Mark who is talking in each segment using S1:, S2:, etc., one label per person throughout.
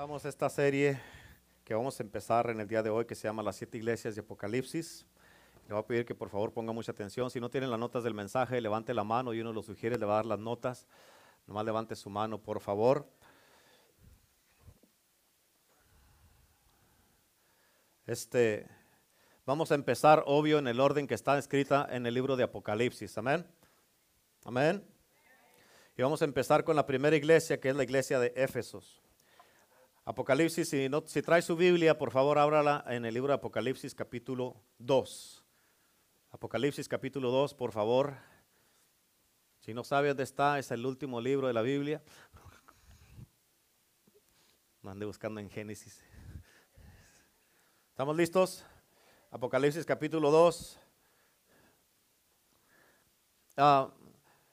S1: Empezamos esta serie que vamos a empezar en el día de hoy que se llama Las siete iglesias de Apocalipsis. Le voy a pedir que por favor ponga mucha atención. Si no tienen las notas del mensaje, levante la mano y uno lo sugiere, le va a dar las notas. Nomás levante su mano, por favor. Este, vamos a empezar, obvio, en el orden que está escrita en el libro de Apocalipsis. Amén. Amén. Y vamos a empezar con la primera iglesia, que es la iglesia de Éfesos. Apocalipsis, si, no, si trae su Biblia, por favor, ábrala en el libro de Apocalipsis capítulo 2. Apocalipsis capítulo 2, por favor. Si no sabe dónde está, es el último libro de la Biblia. No ande buscando en Génesis. ¿Estamos listos? Apocalipsis capítulo 2. Ah,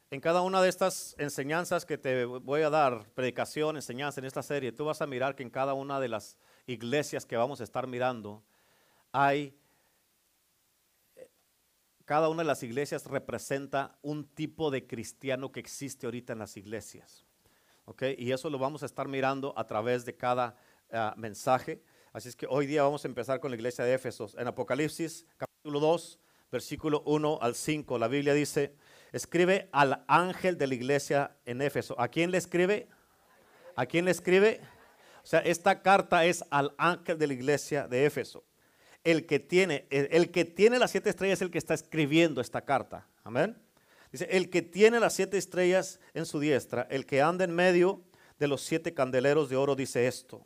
S1: en cada una de estas enseñanzas que te voy a dar, predicación, enseñanza en esta serie, tú vas a mirar que en cada una de las iglesias que vamos a estar mirando, hay, cada una de las iglesias representa un tipo de cristiano que existe ahorita en las iglesias. ¿ok? Y eso lo vamos a estar mirando a través de cada ah, mensaje. Así es que hoy día vamos a empezar con la iglesia de Éfesos. En Apocalipsis capítulo 2, versículo 1 al 5, la Biblia dice, escribe al ángel de la iglesia en Éfeso. ¿A quién le escribe? ¿A quién le escribe? O sea, esta carta es al ángel de la iglesia de Éfeso. El que tiene, el, que tiene las siete estrellas es el que está escribiendo esta carta. Amén. Dice, el que tiene las siete estrellas en su diestra, el que anda en medio de los siete candeleros de oro, dice esto.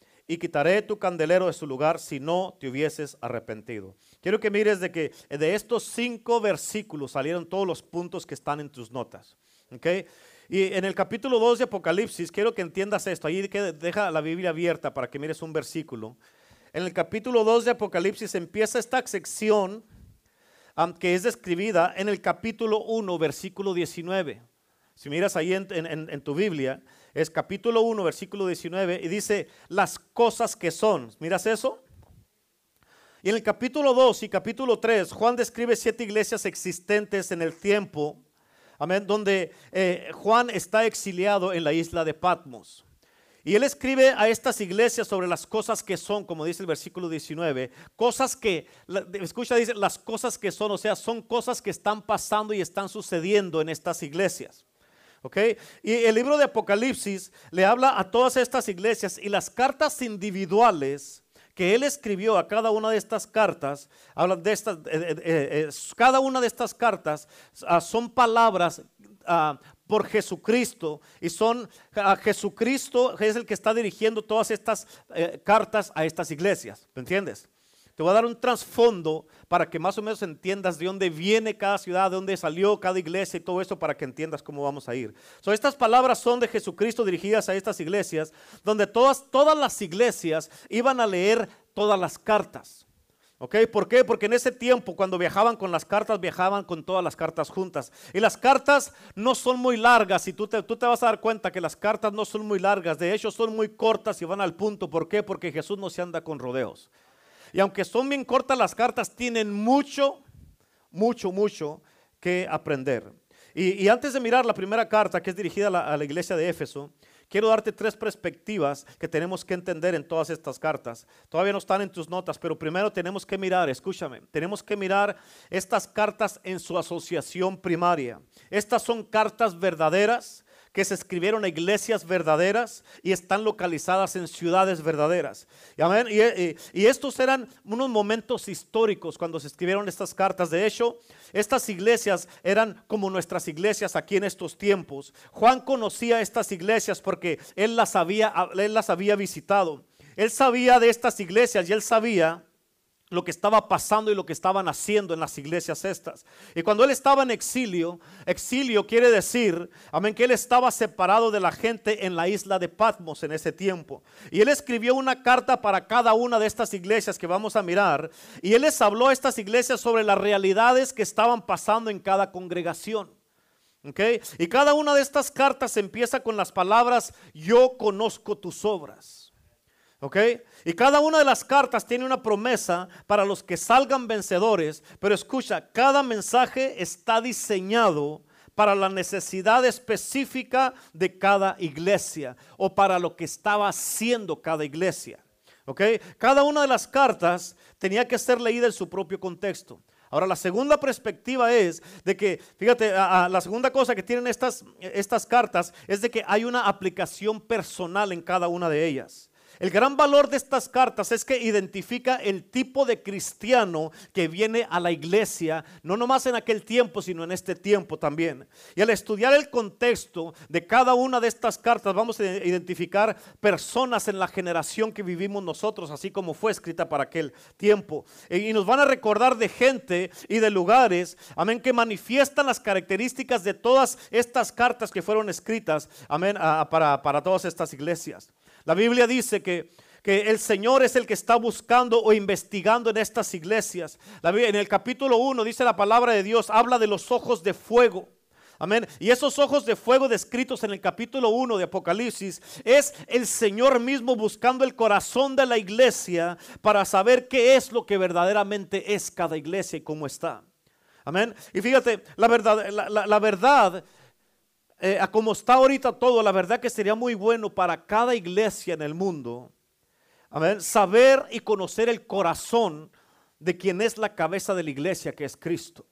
S1: y quitaré tu candelero de su lugar si no te hubieses arrepentido. Quiero que mires de que de estos cinco versículos salieron todos los puntos que están en tus notas. Y en el capítulo 2 de Apocalipsis, quiero que entiendas esto. Ahí deja la Biblia abierta para que mires un versículo. En el capítulo 2 de Apocalipsis empieza esta sección que es describida en el capítulo 1, versículo 19. Si miras ahí en tu Biblia, es capítulo 1, versículo 19, y dice las cosas que son. ¿Miras eso? Y en el capítulo 2 y capítulo 3, Juan describe siete iglesias existentes en el tiempo, amén, donde eh, Juan está exiliado en la isla de Patmos. Y él escribe a estas iglesias sobre las cosas que son, como dice el versículo 19, cosas que, escucha, dice, las cosas que son, o sea, son cosas que están pasando y están sucediendo en estas iglesias. Y el libro de Apocalipsis le habla a todas estas iglesias y las cartas individuales que él escribió a cada una de estas cartas, hablan de estas, eh, eh, eh, cada una de estas cartas ah, son palabras ah, por Jesucristo y son a ah, Jesucristo es el que está dirigiendo todas estas cartas a estas iglesias, ¿me entiendes? Te voy a dar un trasfondo para que más o menos entiendas de dónde viene cada ciudad, de dónde salió cada iglesia y todo eso para que entiendas cómo vamos a ir. So, estas palabras son de Jesucristo dirigidas a estas iglesias, donde todas, todas las iglesias iban a leer todas las cartas. ¿Ok? ¿Por qué? Porque en ese tiempo, cuando viajaban con las cartas, viajaban con todas las cartas juntas. Y las cartas no son muy largas, y tú te, tú te vas a dar cuenta que las cartas no son muy largas. De hecho, son muy cortas y van al punto. ¿Por qué? Porque Jesús no se anda con rodeos. Y aunque son bien cortas las cartas, tienen mucho, mucho, mucho que aprender. Y, antes de mirar la primera carta que es dirigida a la, iglesia de Éfeso, quiero darte tres perspectivas que tenemos que entender en todas estas cartas. Todavía no están en tus notas, pero primero tenemos que mirar, escúchame, tenemos que mirar estas cartas en su asociación primaria. Estas son cartas verdaderas que se escribieron a iglesias verdaderas y están localizadas en ciudades verdaderas. Y, y, estos eran unos momentos históricos cuando se escribieron estas cartas. De hecho, estas iglesias eran como nuestras iglesias aquí en estos tiempos. Juan conocía estas iglesias porque él las había, él las había visitado. Él sabía de estas iglesias y él sabía lo que estaba pasando y lo que estaban haciendo en las iglesias estas. Y cuando él estaba en exilio, exilio quiere decir, amén, que él estaba separado de la gente en la isla de Patmos en ese tiempo. Y él escribió una carta para cada una de estas iglesias que vamos a mirar. Y él les habló a estas iglesias sobre las realidades que estaban pasando en cada congregación. Okay? Y cada una de estas cartas empieza con las palabras, yo conozco tus obras. ¿Ok? Y cada una de las cartas tiene una promesa para los que salgan vencedores, pero escucha, cada mensaje está diseñado para la necesidad específica de cada iglesia o para lo que estaba haciendo cada iglesia. ¿Ok? Cada una de las cartas tenía que ser leída en su propio contexto. Ahora, la segunda perspectiva es de que, fíjate, la segunda cosa que tienen estas, estas cartas es de que hay una aplicación personal en cada una de ellas. El gran valor de estas cartas es que identifica el tipo de cristiano que viene a la iglesia, no nomás en aquel tiempo, sino en este tiempo también. Y al estudiar el contexto de cada una de estas cartas, vamos a identificar personas en la generación que vivimos nosotros, así como fue escrita para aquel tiempo. Y nos van a recordar de gente y de lugares, amén, que manifiestan las características de todas estas cartas que fueron escritas, amén, para, para todas estas iglesias. La Biblia dice que, que, el Señor es el que está buscando o investigando en estas iglesias. En el capítulo 1 dice la palabra de Dios, habla de los ojos de fuego. Amén. Y esos ojos de fuego descritos en el capítulo 1 de Apocalipsis es el Señor mismo buscando el corazón de la iglesia para saber qué es lo que verdaderamente es cada iglesia y cómo está. Amén. Y fíjate, la verdad, la, la verdad eh, a como está ahorita todo, la verdad que sería muy bueno para cada iglesia en el mundo, saber y conocer el corazón de quien es la cabeza de la iglesia, que es Cristo.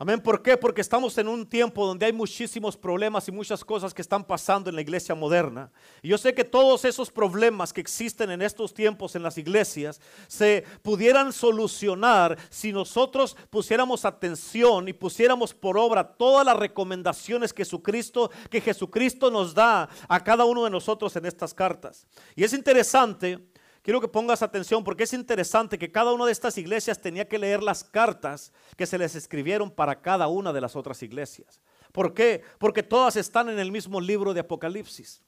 S1: Amén. ¿Por qué? Porque estamos en un tiempo donde hay muchísimos problemas y muchas cosas que están pasando en la iglesia moderna. Y yo sé que todos esos problemas que existen en estos tiempos en las iglesias se pudieran solucionar si nosotros pusiéramos atención y pusiéramos por obra todas las recomendaciones que Jesucristo, que Jesucristo nos da a cada uno de nosotros en estas cartas. Y es interesante Quiero que pongas atención porque es interesante que cada una de estas iglesias tenía que leer las cartas que se les escribieron para cada una de las otras iglesias. ¿Por qué? Porque todas están en el mismo libro de Apocalipsis.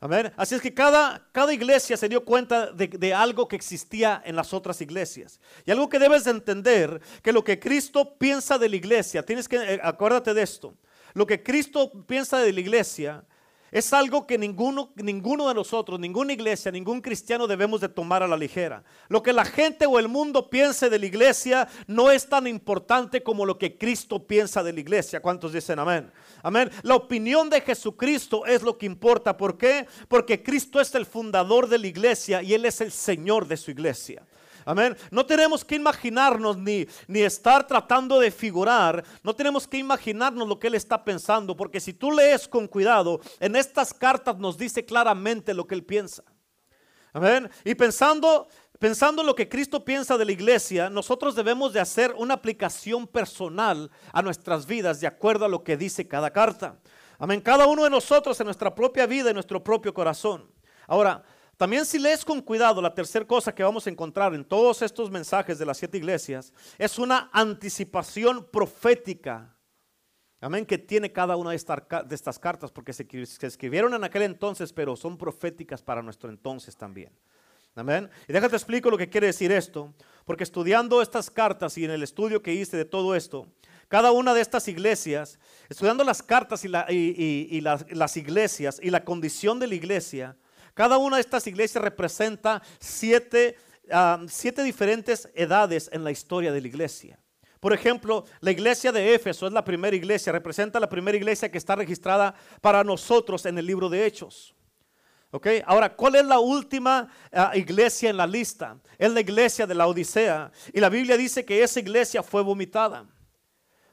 S1: Amén. Así es que cada, cada iglesia se dio cuenta de, de, algo que existía en las otras iglesias. Y algo que debes de entender, que lo que Cristo piensa de la iglesia, tienes que, eh, acuérdate de esto, lo que Cristo piensa de la iglesia es algo que ninguno, ninguno de nosotros, ninguna iglesia, ningún cristiano debemos de tomar a la ligera. Lo que la gente o el mundo piense de la iglesia no es tan importante como lo que Cristo piensa de la iglesia. ¿Cuántos dicen amén? Amén. La opinión de Jesucristo es lo que importa. ¿Por qué? Porque Cristo es el fundador de la iglesia y Él es el Señor de su iglesia. Amén. No tenemos que imaginarnos ni, ni estar tratando de figurar. No tenemos que imaginarnos lo que Él está pensando. Porque si tú lees con cuidado, en estas cartas nos dice claramente lo que Él piensa. Amén. Y pensando, pensando en lo que Cristo piensa de la iglesia, nosotros debemos de hacer una aplicación personal a nuestras vidas de acuerdo a lo que dice cada carta. Amén. Cada uno de nosotros en nuestra propia vida, en nuestro propio corazón. Ahora, también si lees con cuidado, la tercera cosa que vamos a encontrar en todos estos mensajes de las siete iglesias es una anticipación profética. Amén, que tiene cada una de estas, cartas, porque se, escribieron en aquel entonces, pero son proféticas para nuestro entonces también. Amén. Y déjate explico lo que quiere decir esto, porque estudiando estas cartas y en el estudio que hice de todo esto, cada una de estas iglesias, estudiando las cartas y, las iglesias y la condición de la iglesia, cada una de estas iglesias representa ah, siete, diferentes edades en la historia de la iglesia. Por ejemplo, la iglesia de Éfeso es la primera iglesia, representa la primera iglesia que está registrada para nosotros en el libro de Hechos. Okay. Ahora, ¿cuál es la última ah, iglesia en la lista? Es la iglesia de la Odisea. Y la Biblia dice que esa iglesia fue vomitada.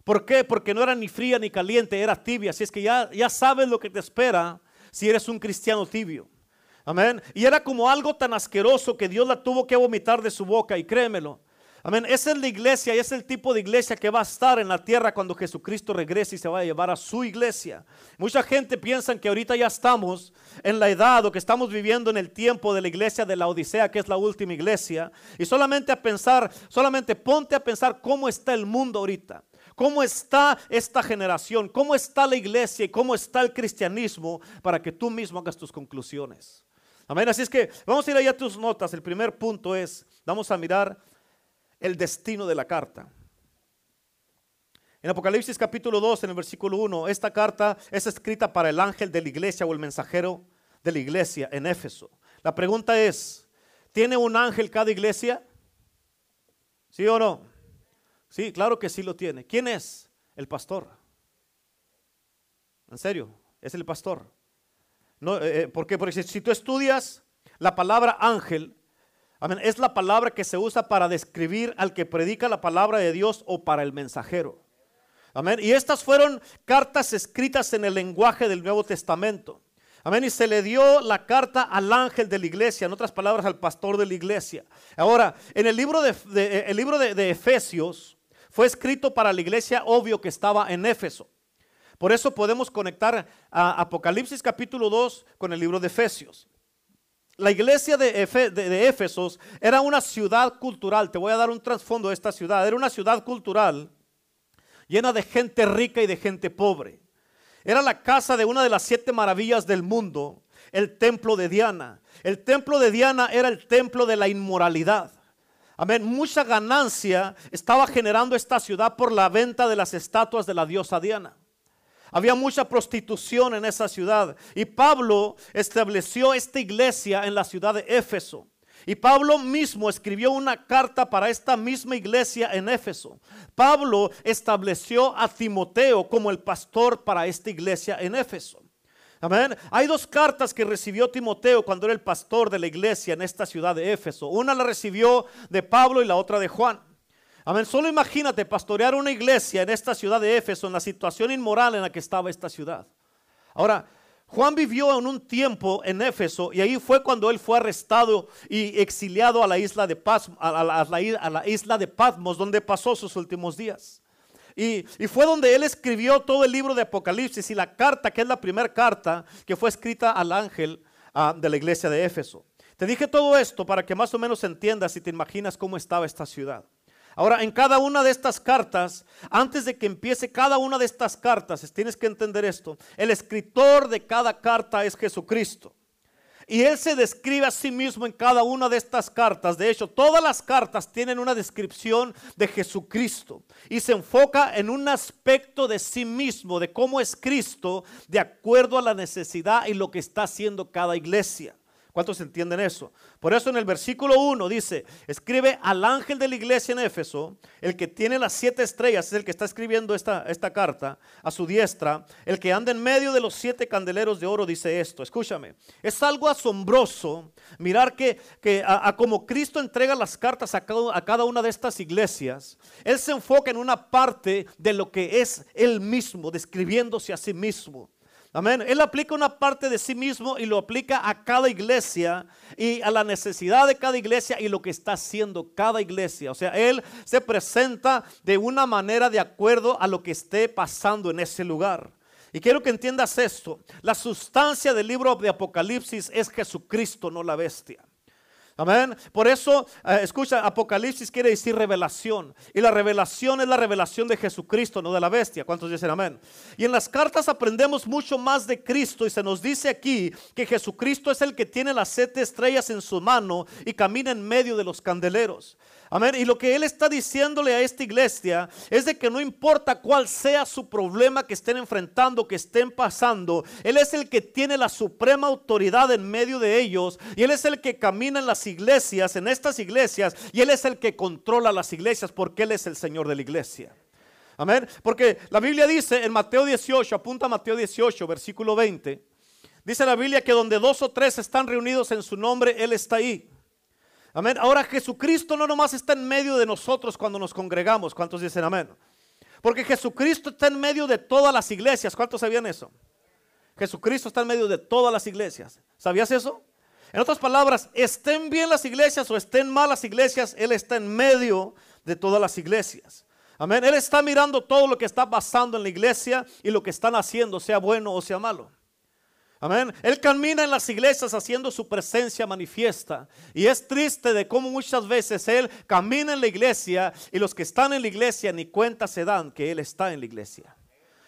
S1: ¿Por qué? Porque no era ni fría ni caliente, era tibia. Así es que ya, ya sabes lo que te espera si eres un cristiano tibio. Amén. Y era como algo tan asqueroso que Dios la tuvo que vomitar de su boca. Y créemelo, Amén. Esa es la iglesia y es el tipo de iglesia que va a estar en la tierra cuando Jesucristo regrese y se va a llevar a su iglesia. Mucha gente piensa que ahorita ya estamos en la edad o que estamos viviendo en el tiempo de la iglesia de la Odisea, que es la última iglesia. Y solamente a pensar, solamente ponte a pensar cómo está el mundo ahorita. ¿Cómo está esta generación? ¿Cómo está la iglesia y cómo está el cristianismo para que tú mismo hagas tus conclusiones? Amén. Así es que vamos a ir allá a tus notas. El primer punto es, vamos a mirar el destino de la carta. En Apocalipsis capítulo 2, en el versículo 1, esta carta es escrita para el ángel de la iglesia o el mensajero de la iglesia en Éfeso. La pregunta es, ¿tiene un ángel cada iglesia? ¿Sí o no? Sí, claro que sí lo tiene. ¿Quién es? El pastor. En serio, es el pastor. No, eh, eh, ¿Por qué? Porque si tú estudias la palabra ángel. Es la palabra que se usa para describir al que predica la palabra de Dios o para el mensajero. Amén. Y estas fueron cartas escritas en el lenguaje del Nuevo Testamento. Amén. Y se le dio la carta al ángel de la iglesia, en otras palabras, al pastor de la iglesia. Ahora, en el libro de, el libro de Efesios fue escrito para la iglesia, obvio que estaba en Éfeso. Por eso podemos conectar a Apocalipsis capítulo 2 con el libro de Efesios. La iglesia de, Éfesos era una ciudad cultural. Te voy a dar un trasfondo de esta ciudad. Era una ciudad cultural llena de gente rica y de gente pobre. Era la casa de una de las siete maravillas del mundo, el templo de Diana. El templo de Diana era el templo de la inmoralidad. Amén. Mucha ganancia estaba generando esta ciudad por la venta de las estatuas de la diosa Diana. Había mucha prostitución en esa ciudad. Y Pablo estableció esta iglesia en la ciudad de Éfeso. Y Pablo mismo escribió una carta para esta misma iglesia en Éfeso. Pablo estableció a Timoteo como el pastor para esta iglesia en Éfeso. Amén. Hay dos cartas que recibió Timoteo cuando era el pastor de la iglesia en esta ciudad de Éfeso. Una la recibió de Pablo y la otra de Juan. Amén. Solo imagínate pastorear una iglesia en esta ciudad de Éfeso, en la situación inmoral en la que estaba esta ciudad. Ahora, Juan vivió en un tiempo en Éfeso y ahí fue cuando él fue arrestado y exiliado a la isla de, a la, isla de Patmos, donde pasó sus últimos días. Y, fue donde él escribió todo el libro de Apocalipsis y la carta, que es la primera carta que fue escrita al ángel ah, de la iglesia de Éfeso. Te dije todo esto para que más o menos entiendas y te imaginas cómo estaba esta ciudad. Ahora, en cada una de estas cartas, antes de que empiece cada una de estas cartas, tienes que entender esto, el escritor de cada carta es Jesucristo. Y Él se describe a sí mismo en cada una de estas cartas. De hecho, todas las cartas tienen una descripción de Jesucristo. Y se enfoca en un aspecto de sí mismo, de cómo es Cristo, de acuerdo a la necesidad y lo que está haciendo cada iglesia. ¿Cuántos entienden eso? Por eso en el versículo 1 dice, escribe al ángel de la iglesia en Éfeso, el que tiene las siete estrellas, es el que está escribiendo esta, esta carta a su diestra, el que anda en medio de los siete candeleros de oro, dice esto, escúchame, es algo asombroso mirar que, que a, como Cristo entrega las cartas a cada, a cada una de estas iglesias, Él se enfoca en una parte de lo que es Él mismo, describiéndose a sí mismo. Amén. Él aplica una parte de sí mismo y lo aplica a cada iglesia y a la necesidad de cada iglesia y lo que está haciendo cada iglesia. O sea, Él se presenta de una manera de acuerdo a lo que esté pasando en ese lugar. Y quiero que entiendas esto. La sustancia del libro de Apocalipsis es Jesucristo, no la bestia. Amén. Por eso, eh, escucha, Apocalipsis quiere decir revelación. Y la revelación es la revelación de Jesucristo, no de la bestia. ¿Cuántos dicen amén? Y en las cartas aprendemos mucho más de Cristo y se nos dice aquí que Jesucristo es el que tiene las siete estrellas en su mano y camina en medio de los candeleros. Amén. Y lo que Él está diciéndole a esta iglesia es de que no importa cuál sea su problema que estén enfrentando, que estén pasando, Él es el que tiene la suprema autoridad en medio de ellos y Él es el que camina en las iglesias, en estas iglesias, y Él es el que controla las iglesias porque Él es el Señor de la iglesia. Amén. Porque la Biblia dice en Mateo 18, apunta a Mateo 18, versículo 20. Dice la Biblia que donde dos o tres están reunidos en su nombre, Él está ahí. Amén. Ahora Jesucristo no nomás está en medio de nosotros cuando nos congregamos. ¿Cuántos dicen amén? Porque Jesucristo está en medio de todas las iglesias. ¿Cuántos sabían eso? Jesucristo está en medio de todas las iglesias. ¿Sabías eso? En otras palabras, estén bien las iglesias o estén mal las iglesias, Él está en medio de todas las iglesias. Amén. Él está mirando todo lo que está pasando en la iglesia y lo que están haciendo, sea bueno o sea malo. Amén. Él camina en las iglesias haciendo su presencia manifiesta. Y es triste de cómo muchas veces Él camina en la iglesia y los que están en la iglesia ni cuenta se dan que Él está en la iglesia.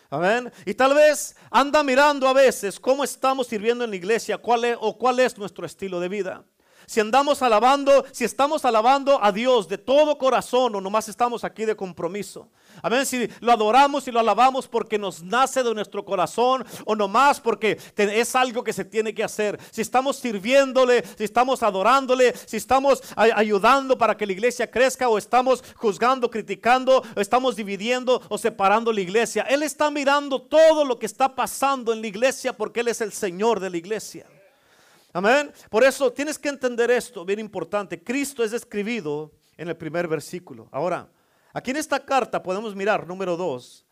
S1: Amén. Y tal vez anda mirando a veces cómo estamos sirviendo en la iglesia cuál es, o cuál es nuestro estilo de vida si andamos alabando, si estamos alabando a Dios de todo corazón o nomás estamos aquí de compromiso. Amén, si lo adoramos y lo alabamos porque nos nace de nuestro corazón o nomás porque es algo que se tiene que hacer. Si estamos sirviéndole, si estamos adorándole, si estamos ayudando para que la iglesia crezca o estamos juzgando, criticando, o estamos dividiendo o separando la iglesia. Él está mirando todo lo que está pasando en la iglesia porque Él es el Señor de la iglesia. Amén. Por eso tienes que entender esto, bien importante. Cristo es describido en el primer versículo. Ahora, aquí en esta carta podemos mirar, número dos,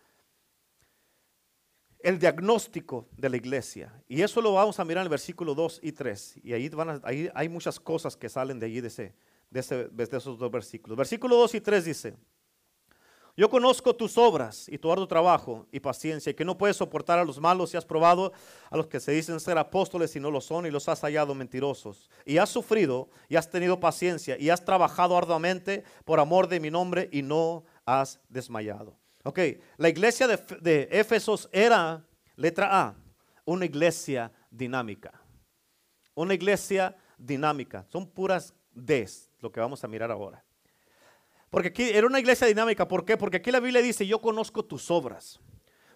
S1: el diagnóstico de la iglesia. Y eso lo vamos a mirar en el versículo 2 y 3. Y ahí, van ahí hay muchas cosas que salen de allí, de, ese, de, de esos dos versículos. Versículo 2 y 3 dice, yo conozco tus obras y tu arduo trabajo y paciencia, y que no puedes soportar a los malos y has probado a los que se dicen ser apóstoles y no lo son y los has hallado mentirosos. Y has sufrido y has tenido paciencia y has trabajado arduamente por amor de mi nombre y no has desmayado. Ok, la iglesia de, de Éfesos era, letra A, una iglesia dinámica. Una iglesia dinámica. Son puras Ds, lo que vamos a mirar ahora. Porque aquí era una iglesia dinámica. ¿Por qué? Porque aquí la Biblia dice, yo conozco tus obras.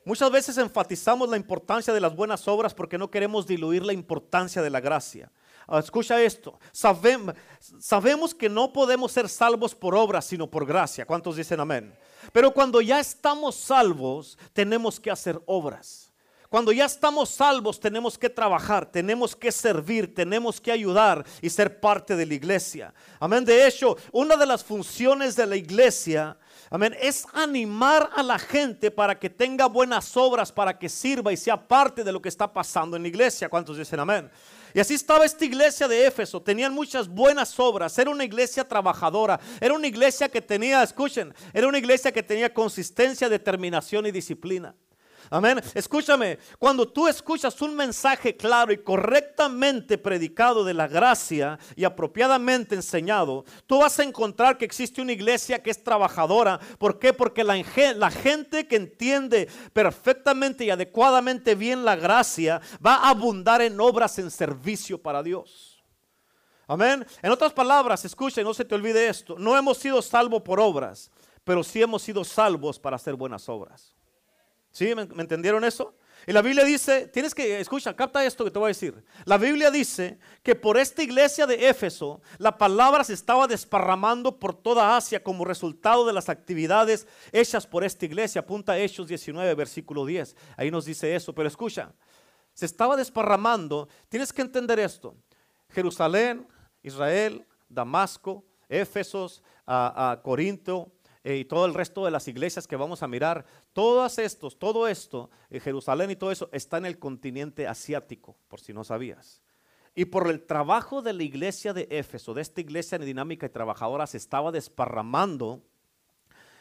S1: Muchas veces enfatizamos la importancia de las buenas obras porque no queremos diluir la importancia de la gracia. Ah, escucha esto, sabemos que no podemos ser salvos por obras, sino por gracia. ¿Cuántos dicen amén? Pero cuando ya estamos salvos, tenemos que hacer obras. Cuando ya estamos salvos tenemos que trabajar, tenemos que servir, tenemos que ayudar y ser parte de la iglesia. Amén. De hecho, una de las funciones de la iglesia, amén, es animar a la gente para que tenga buenas obras, para que sirva y sea parte de lo que está pasando en la iglesia. ¿Cuántos dicen amén? Y así estaba esta iglesia de Éfeso. Tenían muchas buenas obras. Era una iglesia trabajadora. Era una iglesia que tenía, escuchen, era una iglesia que tenía consistencia, determinación y disciplina. Amén. Escúchame, cuando tú escuchas un mensaje claro y correctamente predicado de la gracia y apropiadamente enseñado, tú vas a encontrar que existe una iglesia que es trabajadora. ¿Por qué? Porque la, gente que entiende perfectamente y adecuadamente bien la gracia va a abundar en obras en servicio para Dios. Amén. En otras palabras, escucha y no se te olvide esto. No hemos sido salvos por obras, pero sí hemos sido salvos para hacer buenas obras. ¿Sí? ¿Me, entendieron eso? Y la Biblia dice, tienes que, escucha, capta esto que te voy a decir. La Biblia dice que por esta iglesia de Éfeso, la palabra se estaba desparramando por toda Asia como resultado de las actividades hechas por esta iglesia. Apunta a Hechos 19, versículo 10. Ahí nos dice eso. Pero escucha, se estaba desparramando. Tienes que entender esto. Jerusalén, Israel, Damasco, Éfesos, a Corinto, eh, y todo el resto de las iglesias que vamos a mirar, todos estos, todo esto, en Jerusalén y todo eso, está en el continente asiático, por si no sabías. Y por el trabajo de la iglesia de Éfeso, de esta iglesia dinámica y trabajadora, se estaba desparramando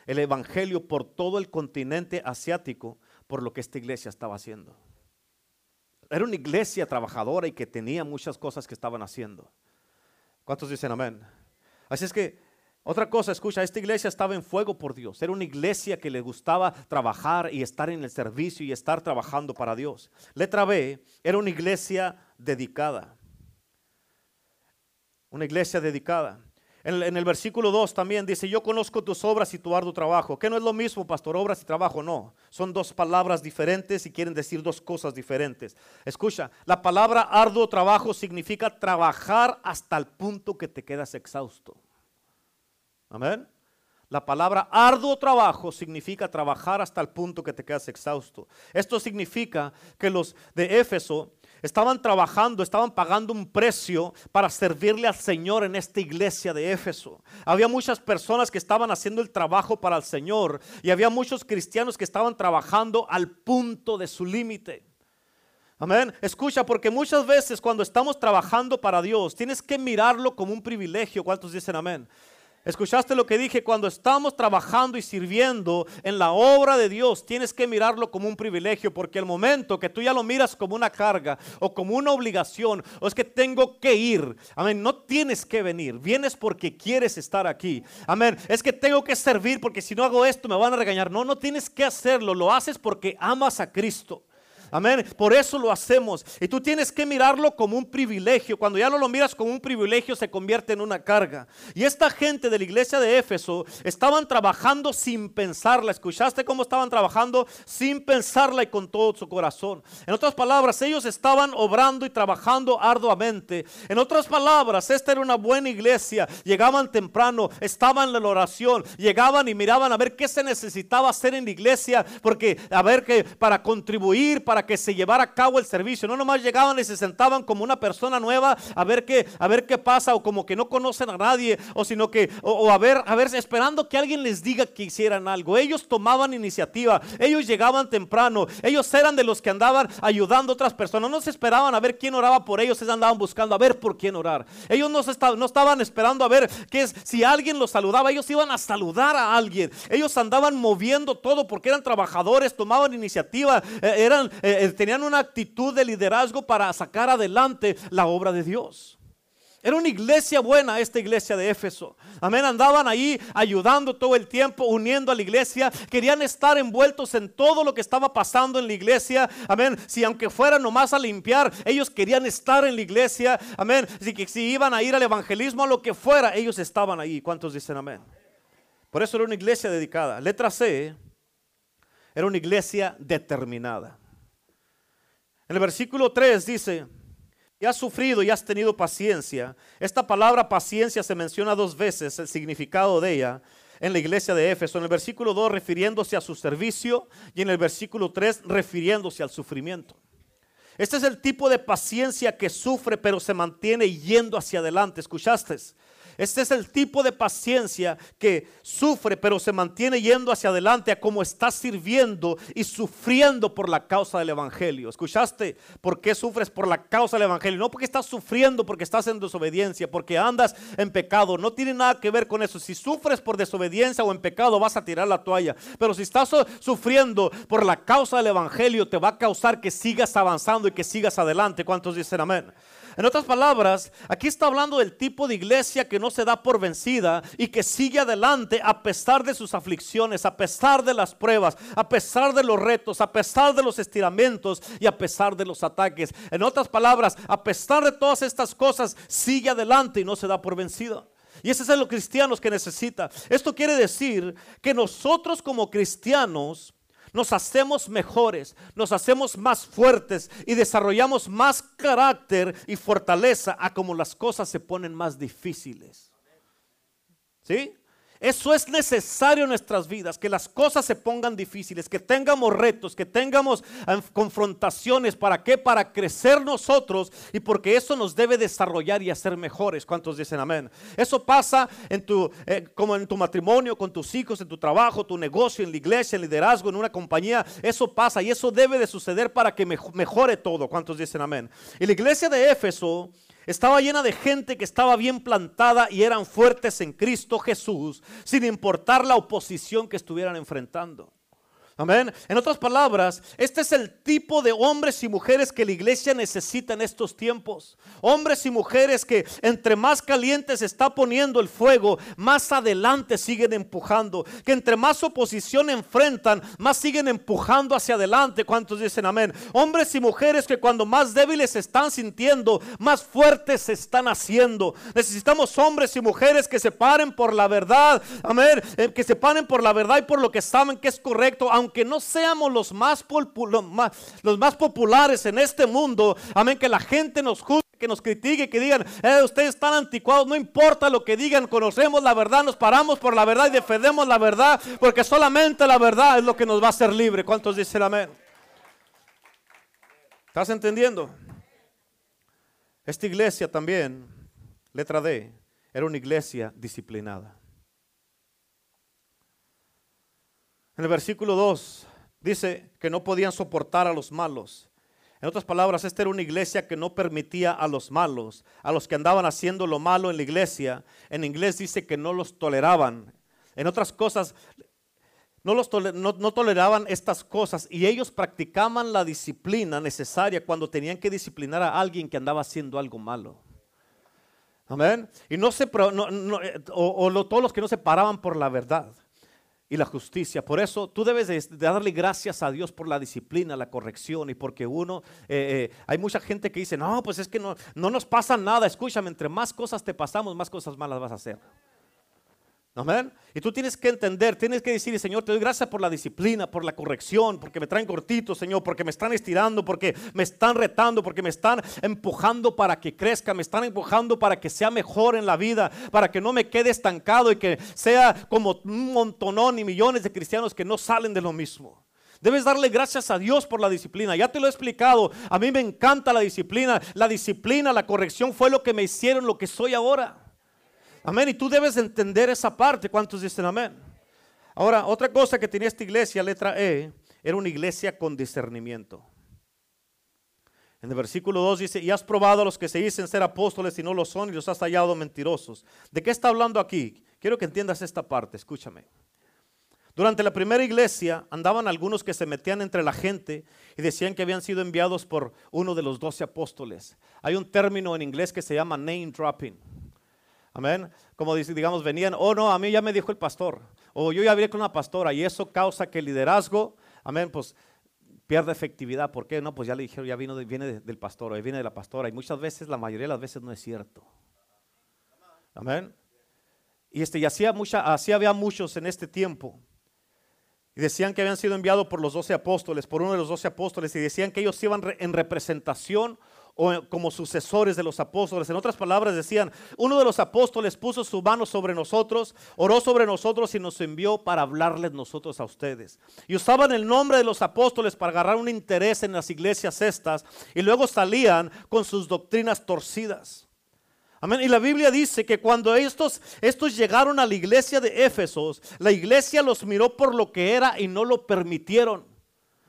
S1: el evangelio por todo el continente asiático por lo que esta iglesia estaba haciendo. Era una iglesia trabajadora y que tenía muchas cosas que estaban haciendo. ¿Cuántos dicen amén? Así es que otra cosa, escucha, esta iglesia estaba en fuego por Dios. Era una iglesia que le gustaba trabajar y estar en el servicio y estar trabajando para Dios. Letra B, era una iglesia dedicada. Una iglesia dedicada. En, el versículo 2 también dice, yo conozco tus obras y tu arduo trabajo. Que no es lo mismo, pastor, obras y trabajo, no. Son dos palabras diferentes y quieren decir dos cosas diferentes. Escucha, la palabra arduo trabajo significa trabajar hasta el punto que te quedas exhausto. Amén. La palabra arduo trabajo significa trabajar hasta el punto que te quedas exhausto. Esto significa que los de Éfeso estaban trabajando, estaban pagando un precio para servirle al Señor en esta iglesia de Éfeso. Había muchas personas que estaban haciendo el trabajo para el Señor y había muchos cristianos que estaban trabajando al punto de su límite. Amén. Escucha, porque muchas veces cuando estamos trabajando para Dios, tienes que mirarlo como un privilegio. ¿Cuántos dicen amén? Escuchaste lo que dije, cuando estamos trabajando y sirviendo en la obra de Dios, tienes que mirarlo como un privilegio, porque el momento que tú ya lo miras como una carga o como una obligación, o es que tengo que ir, amén, no tienes que venir, vienes porque quieres estar aquí, amén, es que tengo que servir porque si no hago esto me van a regañar, no, no tienes que hacerlo, lo haces porque amas a Cristo. Amén. Por eso lo hacemos. Y tú tienes que mirarlo como un privilegio. Cuando ya no lo miras como un privilegio, se convierte en una carga. Y esta gente de la iglesia de Éfeso estaban trabajando sin pensarla. ¿Escuchaste cómo estaban trabajando? Sin pensarla y con todo su corazón. En otras palabras, ellos estaban obrando y trabajando arduamente. En otras palabras, esta era una buena iglesia. Llegaban temprano, estaban en la oración, llegaban y miraban a ver qué se necesitaba hacer en la iglesia, porque a ver que para contribuir, para que se llevara a cabo el servicio. No nomás llegaban y se sentaban como una persona nueva a ver qué, a ver qué pasa o como que no conocen a nadie o sino que o, a ver, a ver, esperando que alguien les diga que hicieran algo. Ellos tomaban iniciativa, ellos llegaban temprano, ellos eran de los que andaban ayudando a otras personas. No se esperaban a ver quién oraba por ellos, ellos andaban buscando a ver por quién orar. Ellos no, estaban, no estaban esperando a ver qué es, si alguien los saludaba, ellos iban a saludar a alguien. Ellos andaban moviendo todo porque eran trabajadores, tomaban iniciativa, eh, eran, eh, eh, tenían una actitud de liderazgo para sacar adelante la obra de Dios. Era una iglesia buena esta iglesia de Éfeso. Amén. Andaban ahí ayudando todo el tiempo, uniendo a la iglesia. Querían estar envueltos en todo lo que estaba pasando en la iglesia. Amén. Si aunque fuera nomás a limpiar, ellos querían estar en la iglesia. Amén. Si, si iban a ir al evangelismo, a lo que fuera, ellos estaban ahí. ¿Cuántos dicen amén? Por eso era una iglesia dedicada. Letra C. Era una iglesia determinada. El versículo 3 dice, y has sufrido y has tenido paciencia. Esta palabra paciencia se menciona dos veces, el significado de ella en la iglesia de Éfeso. En el versículo 2 refiriéndose a su servicio y en el versículo 3 refiriéndose al sufrimiento. Este es el tipo de paciencia que sufre pero se mantiene yendo hacia adelante. ¿Escuchaste? Este es el tipo de paciencia que sufre, pero se mantiene yendo hacia adelante a como está sirviendo y sufriendo por la causa del Evangelio. ¿Escuchaste? ¿Por qué sufres por la causa del Evangelio? No porque estás sufriendo, porque estás en desobediencia, porque andas en pecado. No tiene nada que ver con eso. Si sufres por desobediencia o en pecado, vas a tirar la toalla. Pero si estás sufriendo por la causa del Evangelio, te va a causar que sigas avanzando y que sigas adelante. ¿Cuántos dicen amén? En otras palabras, aquí está hablando del tipo de iglesia que no se da por vencida y que sigue adelante a pesar de sus aflicciones, a pesar de las pruebas, a pesar de los retos, a pesar de los estiramientos y a pesar de los ataques. En otras palabras, a pesar de todas estas cosas, sigue adelante y no se da por vencida. Y ese es lo cristianos que necesita. Esto quiere decir que nosotros como cristianos nos hacemos mejores, nos hacemos más fuertes y desarrollamos más carácter y fortaleza a como las cosas se ponen más difíciles. ¿Sí? Eso es necesario en nuestras vidas, que las cosas se pongan difíciles, que tengamos retos, que tengamos eh, confrontaciones. ¿Para qué? Para crecer nosotros y porque eso nos debe desarrollar y hacer mejores. ¿Cuántos dicen amén? Eso pasa en tu, eh, como en tu matrimonio, con tus hijos, en tu trabajo, tu negocio, en la iglesia, en liderazgo, en una compañía. Eso pasa y eso debe de suceder para que mejore todo. ¿Cuántos dicen amén? Y la iglesia de Éfeso estaba llena de gente que estaba bien plantada y eran fuertes en Cristo Jesús, sin importar la oposición que estuvieran enfrentando. Amén. En otras palabras, este es el tipo de hombres y mujeres que la iglesia necesita en estos tiempos. Hombres y mujeres que entre más caliente se está poniendo el fuego, más adelante siguen empujando. Que entre más oposición enfrentan, más siguen empujando hacia adelante. ¿Cuántos dicen amén? Hombres y mujeres que cuando más débiles se están sintiendo, más fuertes se están haciendo. Necesitamos hombres y mujeres que se paren por la verdad. Amén. Eh, que se paren por la verdad y por lo que saben que es correcto aunque no seamos los más, los más populares en este mundo, amén, que la gente nos juzgue, que nos critique, que digan, eh, ustedes están anticuados, no importa lo que digan, conocemos la verdad, nos paramos por la verdad y defendemos la verdad, porque solamente la verdad es lo que nos va a hacer libre. ¿Cuántos dicen amén? ¿Estás entendiendo? Esta iglesia también, letra D, era una iglesia disciplinada. En el versículo 2 dice que no podían soportar a los malos. En otras palabras, esta era una iglesia que no permitía a los malos, a los que andaban haciendo lo malo en la iglesia. En inglés dice que no los toleraban. En otras cosas, no, los no, toleraban estas cosas y ellos practicaban la disciplina necesaria cuando tenían que disciplinar a alguien que andaba haciendo algo malo. Amén. Y no se, eh, o, todos los que no se paraban por la verdad y la justicia. Por eso tú debes de, darle gracias a Dios por la disciplina, la corrección y porque uno, eh, eh, hay mucha gente que dice, no, pues es que no, no nos pasa nada. Escúchame, entre más cosas te pasamos, más cosas malas vas a hacer. Amén. Y tú tienes que entender, tienes que decir, Señor, te doy gracias por la disciplina, por la corrección, porque me traen cortito, Señor, porque me están estirando, porque me están retando, porque me están empujando para que crezca, me están empujando para que sea mejor en la vida, para que no me quede estancado y que sea como un montonón y millones de cristianos que no salen de lo mismo. Debes darle gracias a Dios por la disciplina. Ya te lo he explicado. A mí me encanta la disciplina. La disciplina, la corrección fue lo que me hicieron lo que soy ahora. Amén. Y tú debes entender esa parte. ¿Cuántos dicen amén? Ahora, otra cosa que tenía esta iglesia, letra E, era una iglesia con discernimiento. En el versículo 2 dice, y has probado a los que se dicen ser apóstoles y no lo son y los has hallado mentirosos. ¿De qué está hablando aquí? Quiero que entiendas esta parte, escúchame. Durante la primera iglesia andaban algunos que se metían entre la gente y decían que habían sido enviados por uno de los doce apóstoles. Hay un término en inglés que se llama name dropping. Amén. Como digamos, venían, oh no, a mí ya me dijo el pastor, o yo ya hablé con una pastora, y eso causa que el liderazgo, amén, pues pierde efectividad. ¿Por qué? No, pues ya le dijeron, ya vino, viene del pastor, o viene de la pastora, y muchas veces, la mayoría de las veces no es cierto. Amén. Y, este, y así, mucha, así había muchos en este tiempo. Y decían que habían sido enviados por los doce apóstoles, por uno de los doce apóstoles, y decían que ellos iban en representación o como sucesores de los apóstoles. En otras palabras decían, uno de los apóstoles puso su mano sobre nosotros, oró sobre nosotros y nos envió para hablarles nosotros a ustedes. Y usaban el nombre de los apóstoles para agarrar un interés en las iglesias estas y luego salían con sus doctrinas torcidas. Amén. Y la Biblia dice que cuando estos, estos llegaron a la iglesia de Éfesos, la iglesia los miró por lo que era y no lo permitieron.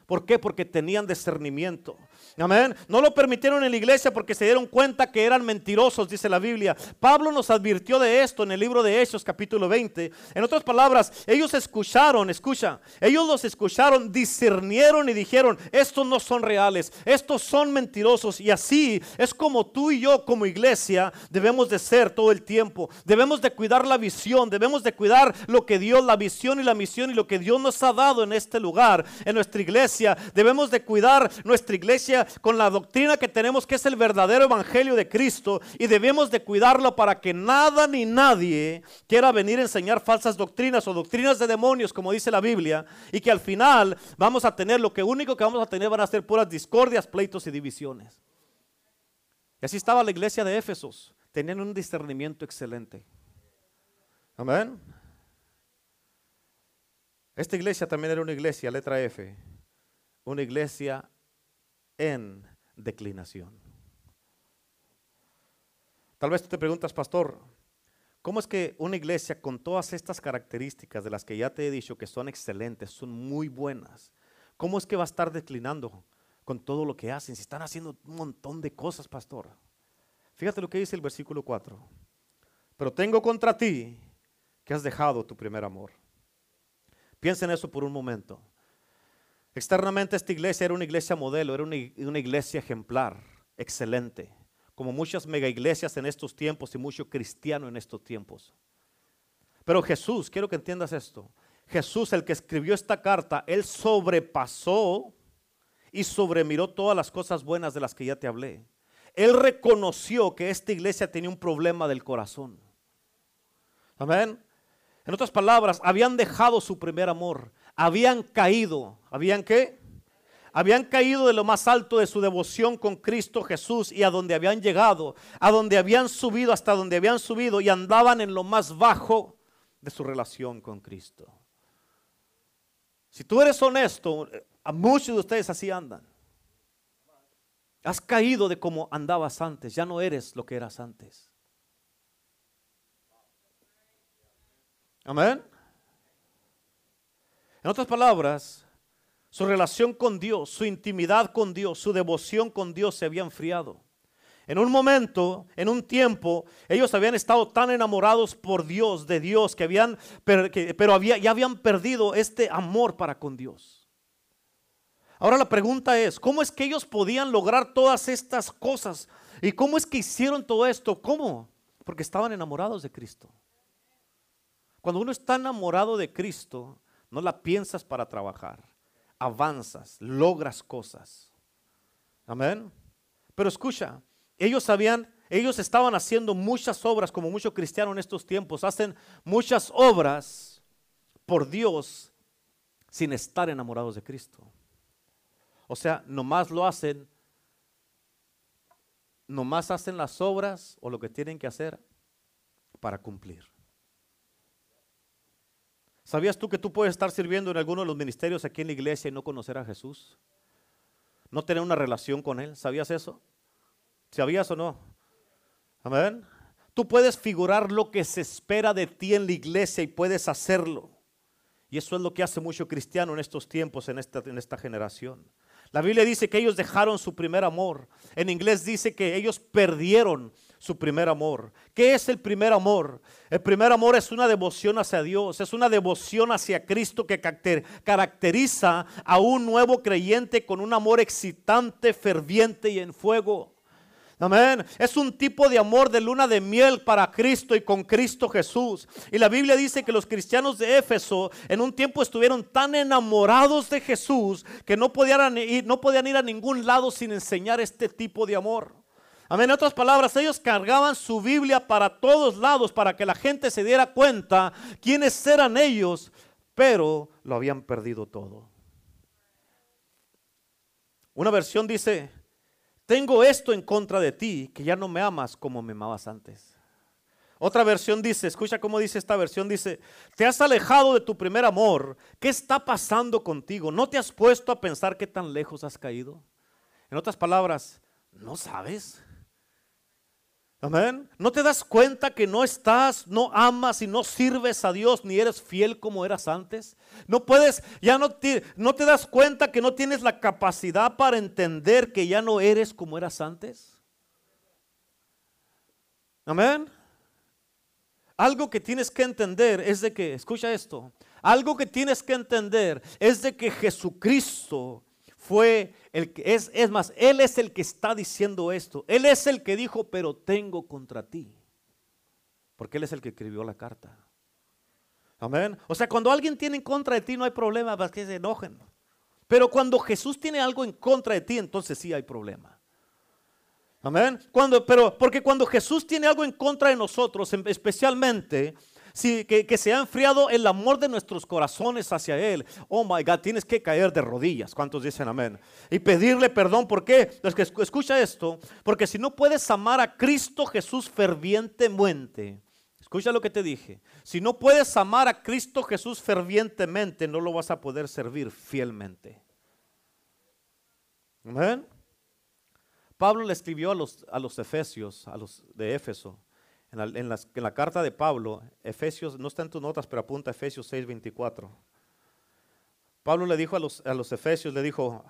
S1: ¿Por qué? Porque tenían discernimiento. Amén. No lo permitieron en la iglesia porque se dieron cuenta que eran mentirosos, dice la Biblia. Pablo nos advirtió de esto en el libro de Hechos capítulo 20. En otras palabras, ellos escucharon, escucha, ellos los escucharon, discernieron y dijeron, estos no son reales, estos son mentirosos. Y así es como tú y yo como iglesia debemos de ser todo el tiempo. Debemos de cuidar la visión, debemos de cuidar lo que Dios, la visión y la misión y lo que Dios nos ha dado en este lugar, en nuestra iglesia. Debemos de cuidar nuestra iglesia con la doctrina que tenemos que es el verdadero evangelio de Cristo y debemos de cuidarlo para que nada ni nadie quiera venir a enseñar falsas doctrinas o doctrinas de demonios como dice la Biblia y que al final vamos a tener lo que único que vamos a tener van a ser puras discordias, pleitos y divisiones. Y así estaba la iglesia de Éfesos, tenían un discernimiento excelente. Amén. Esta iglesia también era una iglesia, letra F, una iglesia en declinación. Tal vez tú te preguntas, pastor, ¿cómo es que una iglesia con todas estas características de las que ya te he dicho que son excelentes, son muy buenas, cómo es que va a estar declinando con todo lo que hacen? Si están haciendo un montón de cosas, pastor. Fíjate lo que dice el versículo 4. Pero tengo contra ti que has dejado tu primer amor. Piensa en eso por un momento. Externamente esta iglesia era una iglesia modelo, era una, iglesia ejemplar, excelente, como muchas mega iglesias en estos tiempos y mucho cristiano en estos tiempos. Pero Jesús, quiero que entiendas esto, Jesús, el que escribió esta carta, él sobrepasó y sobremiró todas las cosas buenas de las que ya te hablé. Él reconoció que esta iglesia tenía un problema del corazón. Amén. En otras palabras, habían dejado su primer amor habían caído. ¿Habían qué? Habían caído de lo más alto de su devoción con Cristo Jesús y a donde habían llegado, a donde habían subido, hasta donde habían subido y andaban en lo más bajo de su relación con Cristo. Si tú eres honesto, a muchos de ustedes así andan. Has caído de como andabas antes, ya no eres lo que eras antes. Amén. En otras palabras, Su relación con Dios, su intimidad con Dios, su devoción con Dios se había enfriado. En un momento, en un tiempo, ellos habían estado tan enamorados por Dios, de Dios, que habían, pero ya habían perdido este amor para con Dios. Ahora la pregunta es, ¿cómo es que ellos podían lograr todas estas cosas? ¿Y cómo es que hicieron todo esto? ¿Cómo? Porque estaban enamorados de Cristo. Cuando uno está enamorado de Cristo, no la piensas para trabajar, avanzas, logras cosas. Amén. Pero escucha, ellos sabían, ellos estaban haciendo muchas obras, como muchos cristianos en estos tiempos, hacen muchas obras por Dios sin estar enamorados de Cristo. O sea, nomás lo hacen, nomás hacen las obras o lo que tienen que hacer para cumplir. ¿Sabías tú que tú puedes estar sirviendo en alguno de los ministerios aquí en la iglesia y no conocer a Jesús? No tener una relación con Él. ¿Sabías eso? ¿Sabías o no? Amén. Tú puedes figurar lo que se espera de ti en la iglesia y puedes hacerlo. Y eso es lo que hace mucho cristiano en estos tiempos, en esta, en esta generación. La Biblia dice que ellos dejaron su primer amor. En inglés dice que ellos perdieron su primer amor. ¿Qué es el primer amor? El primer amor es una devoción hacia Dios, es una devoción hacia Cristo que caracteriza a un nuevo creyente con un amor excitante, ferviente y en fuego. Amén. Es un tipo de amor de luna de miel para Cristo y con Cristo Jesús. Y la Biblia dice que los cristianos de Éfeso en un tiempo estuvieron tan enamorados de Jesús que no podían ir, no podían ir a ningún lado sin enseñar este tipo de amor. Amén. En otras palabras, ellos cargaban su Biblia para todos lados para que la gente se diera cuenta quiénes eran ellos, pero lo habían perdido todo. Una versión dice, tengo esto en contra de ti, que ya no me amas como me amabas antes. Otra versión dice, escucha cómo dice esta versión, dice, te has alejado de tu primer amor, ¿qué está pasando contigo? ¿No te has puesto a pensar qué tan lejos has caído? En otras palabras, ¿no sabes? Amén. ¿No te das cuenta que no estás, no amas y no sirves a Dios ni eres fiel como eras antes? No puedes, ya no te, no te das cuenta que no tienes la capacidad para entender que ya no eres como eras antes. Amén. Algo que tienes que entender es de que, escucha esto, algo que tienes que entender es de que Jesucristo fue el que es, es más, Él es el que está diciendo esto. Él es el que dijo, pero tengo contra ti. Porque Él es el que escribió la carta. Amén. O sea, cuando alguien tiene en contra de ti no hay problema para que se enojen. Pero cuando Jesús tiene algo en contra de ti, entonces sí hay problema. Amén. Cuando, pero porque cuando Jesús tiene algo en contra de nosotros, especialmente Sí, que, se ha enfriado el amor de nuestros corazones hacia Él. Oh my God, tienes que caer de rodillas. ¿Cuántos dicen amén? Y pedirle perdón. ¿Por qué? Es que escucha esto. Porque si no puedes amar a Cristo Jesús fervientemente, escucha lo que te dije. Si no puedes amar a Cristo Jesús fervientemente, no lo vas a poder servir fielmente. Amén. Pablo le escribió a los, a los efesios, a los de Éfeso en la, carta de Pablo, Efesios, no está en tus notas, pero apunta Efesios 6, 24. Pablo le dijo a los, a los Efesios, le dijo,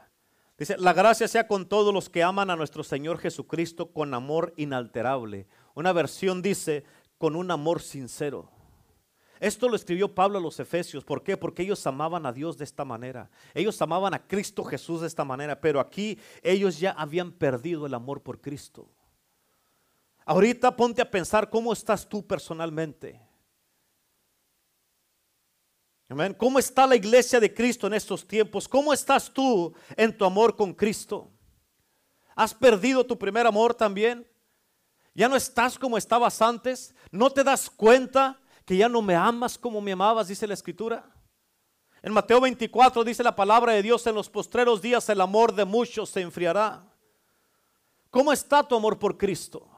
S1: dice, la gracia sea con todos los que aman a nuestro Señor Jesucristo con amor inalterable. Una versión dice, con un amor sincero. Esto lo escribió Pablo a los Efesios. ¿Por qué? Porque ellos amaban a Dios de esta manera. Ellos amaban a Cristo Jesús de esta manera. Pero aquí ellos ya habían perdido el amor por Cristo. Ahorita ponte a pensar cómo estás tú personalmente. Amén. ¿Cómo está la iglesia de Cristo en estos tiempos? ¿Cómo estás tú en tu amor con Cristo? ¿Has perdido tu primer amor también? ¿Ya no estás como estabas antes? ¿No te das cuenta que ya no me amas como me amabas? Dice la escritura. En Mateo 24 dice la palabra de Dios, en los postreros días el amor de muchos se enfriará. ¿Cómo está tu amor por Cristo?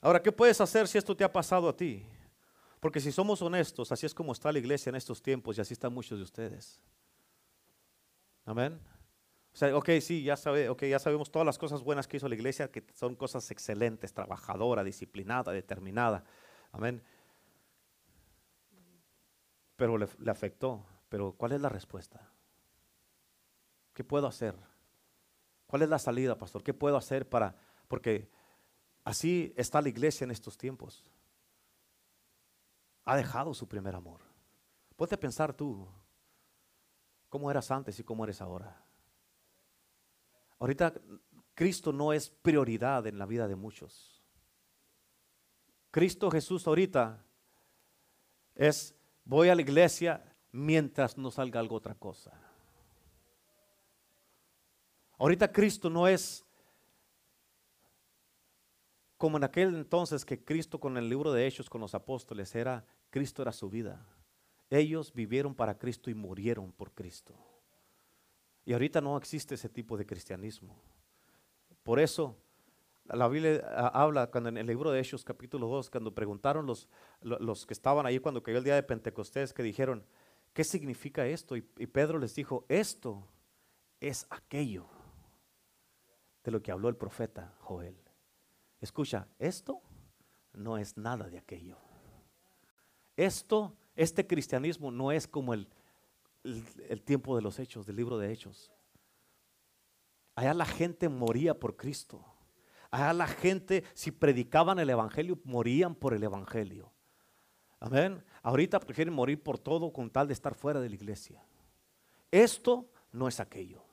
S1: Ahora, ¿qué puedes hacer si esto te ha pasado a ti? Porque si somos honestos, así es como está la iglesia en estos tiempos y así están muchos de ustedes. Amén. O sea, ok, sí, ya, sabe, okay, ya sabemos todas las cosas buenas que hizo la iglesia, que son cosas excelentes, trabajadora, disciplinada, determinada. Amén. pero le, le afectó. Pero ¿cuál es la respuesta? ¿Qué puedo hacer? ¿Cuál es la salida, pastor? ¿Qué puedo hacer para...? Porque así está la iglesia en estos tiempos. Ha dejado su primer amor. Ponte a pensar tú, ¿cómo eras antes y cómo eres ahora? Ahorita Cristo no es prioridad en la vida de muchos. Cristo Jesús ahorita es, voy a la iglesia mientras no salga algo otra cosa. Ahorita Cristo no es como en aquel entonces que Cristo con el libro de Hechos con los apóstoles era, Cristo era su vida. Ellos vivieron para Cristo y murieron por Cristo. Y ahorita no existe ese tipo de cristianismo. Por eso la Biblia ah, habla cuando en el libro de Hechos capítulo 2, cuando preguntaron los, los que estaban ahí cuando cayó el día de Pentecostés, que dijeron, ¿qué significa esto? Y, y Pedro les dijo, esto es aquello de lo que habló el profeta Joel. Escucha, esto no es nada de aquello. Esto, este cristianismo no es como el, el, tiempo de los hechos, del libro de hechos. Allá la gente moría por Cristo. Allá la gente, si predicaban el Evangelio, morían por el Evangelio. Amén. Ahorita prefieren morir por todo con tal de estar fuera de la iglesia. Esto no es aquello.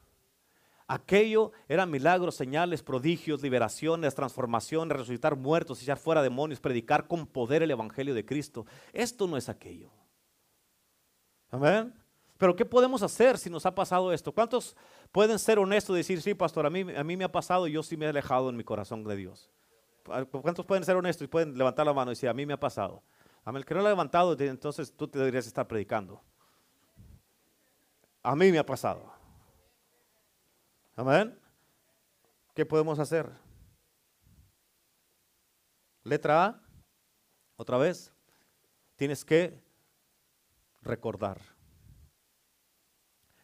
S1: Aquello eran milagros, señales, prodigios, liberaciones, transformaciones, resucitar muertos, echar fuera demonios, predicar con poder el Evangelio de Cristo. Esto no es aquello. Amén. Pero ¿qué podemos hacer si nos ha pasado esto? ¿Cuántos pueden ser honestos y decir, sí, pastor, a mí, a mí me ha pasado y yo sí me he alejado en mi corazón de Dios? ¿Cuántos pueden ser honestos y pueden levantar la mano y decir, a mí me ha pasado? A mí el que no lo ha levantado, entonces tú te deberías estar predicando. A mí me ha pasado. Amén. ¿Qué podemos hacer? Letra A, otra vez, tienes que recordar.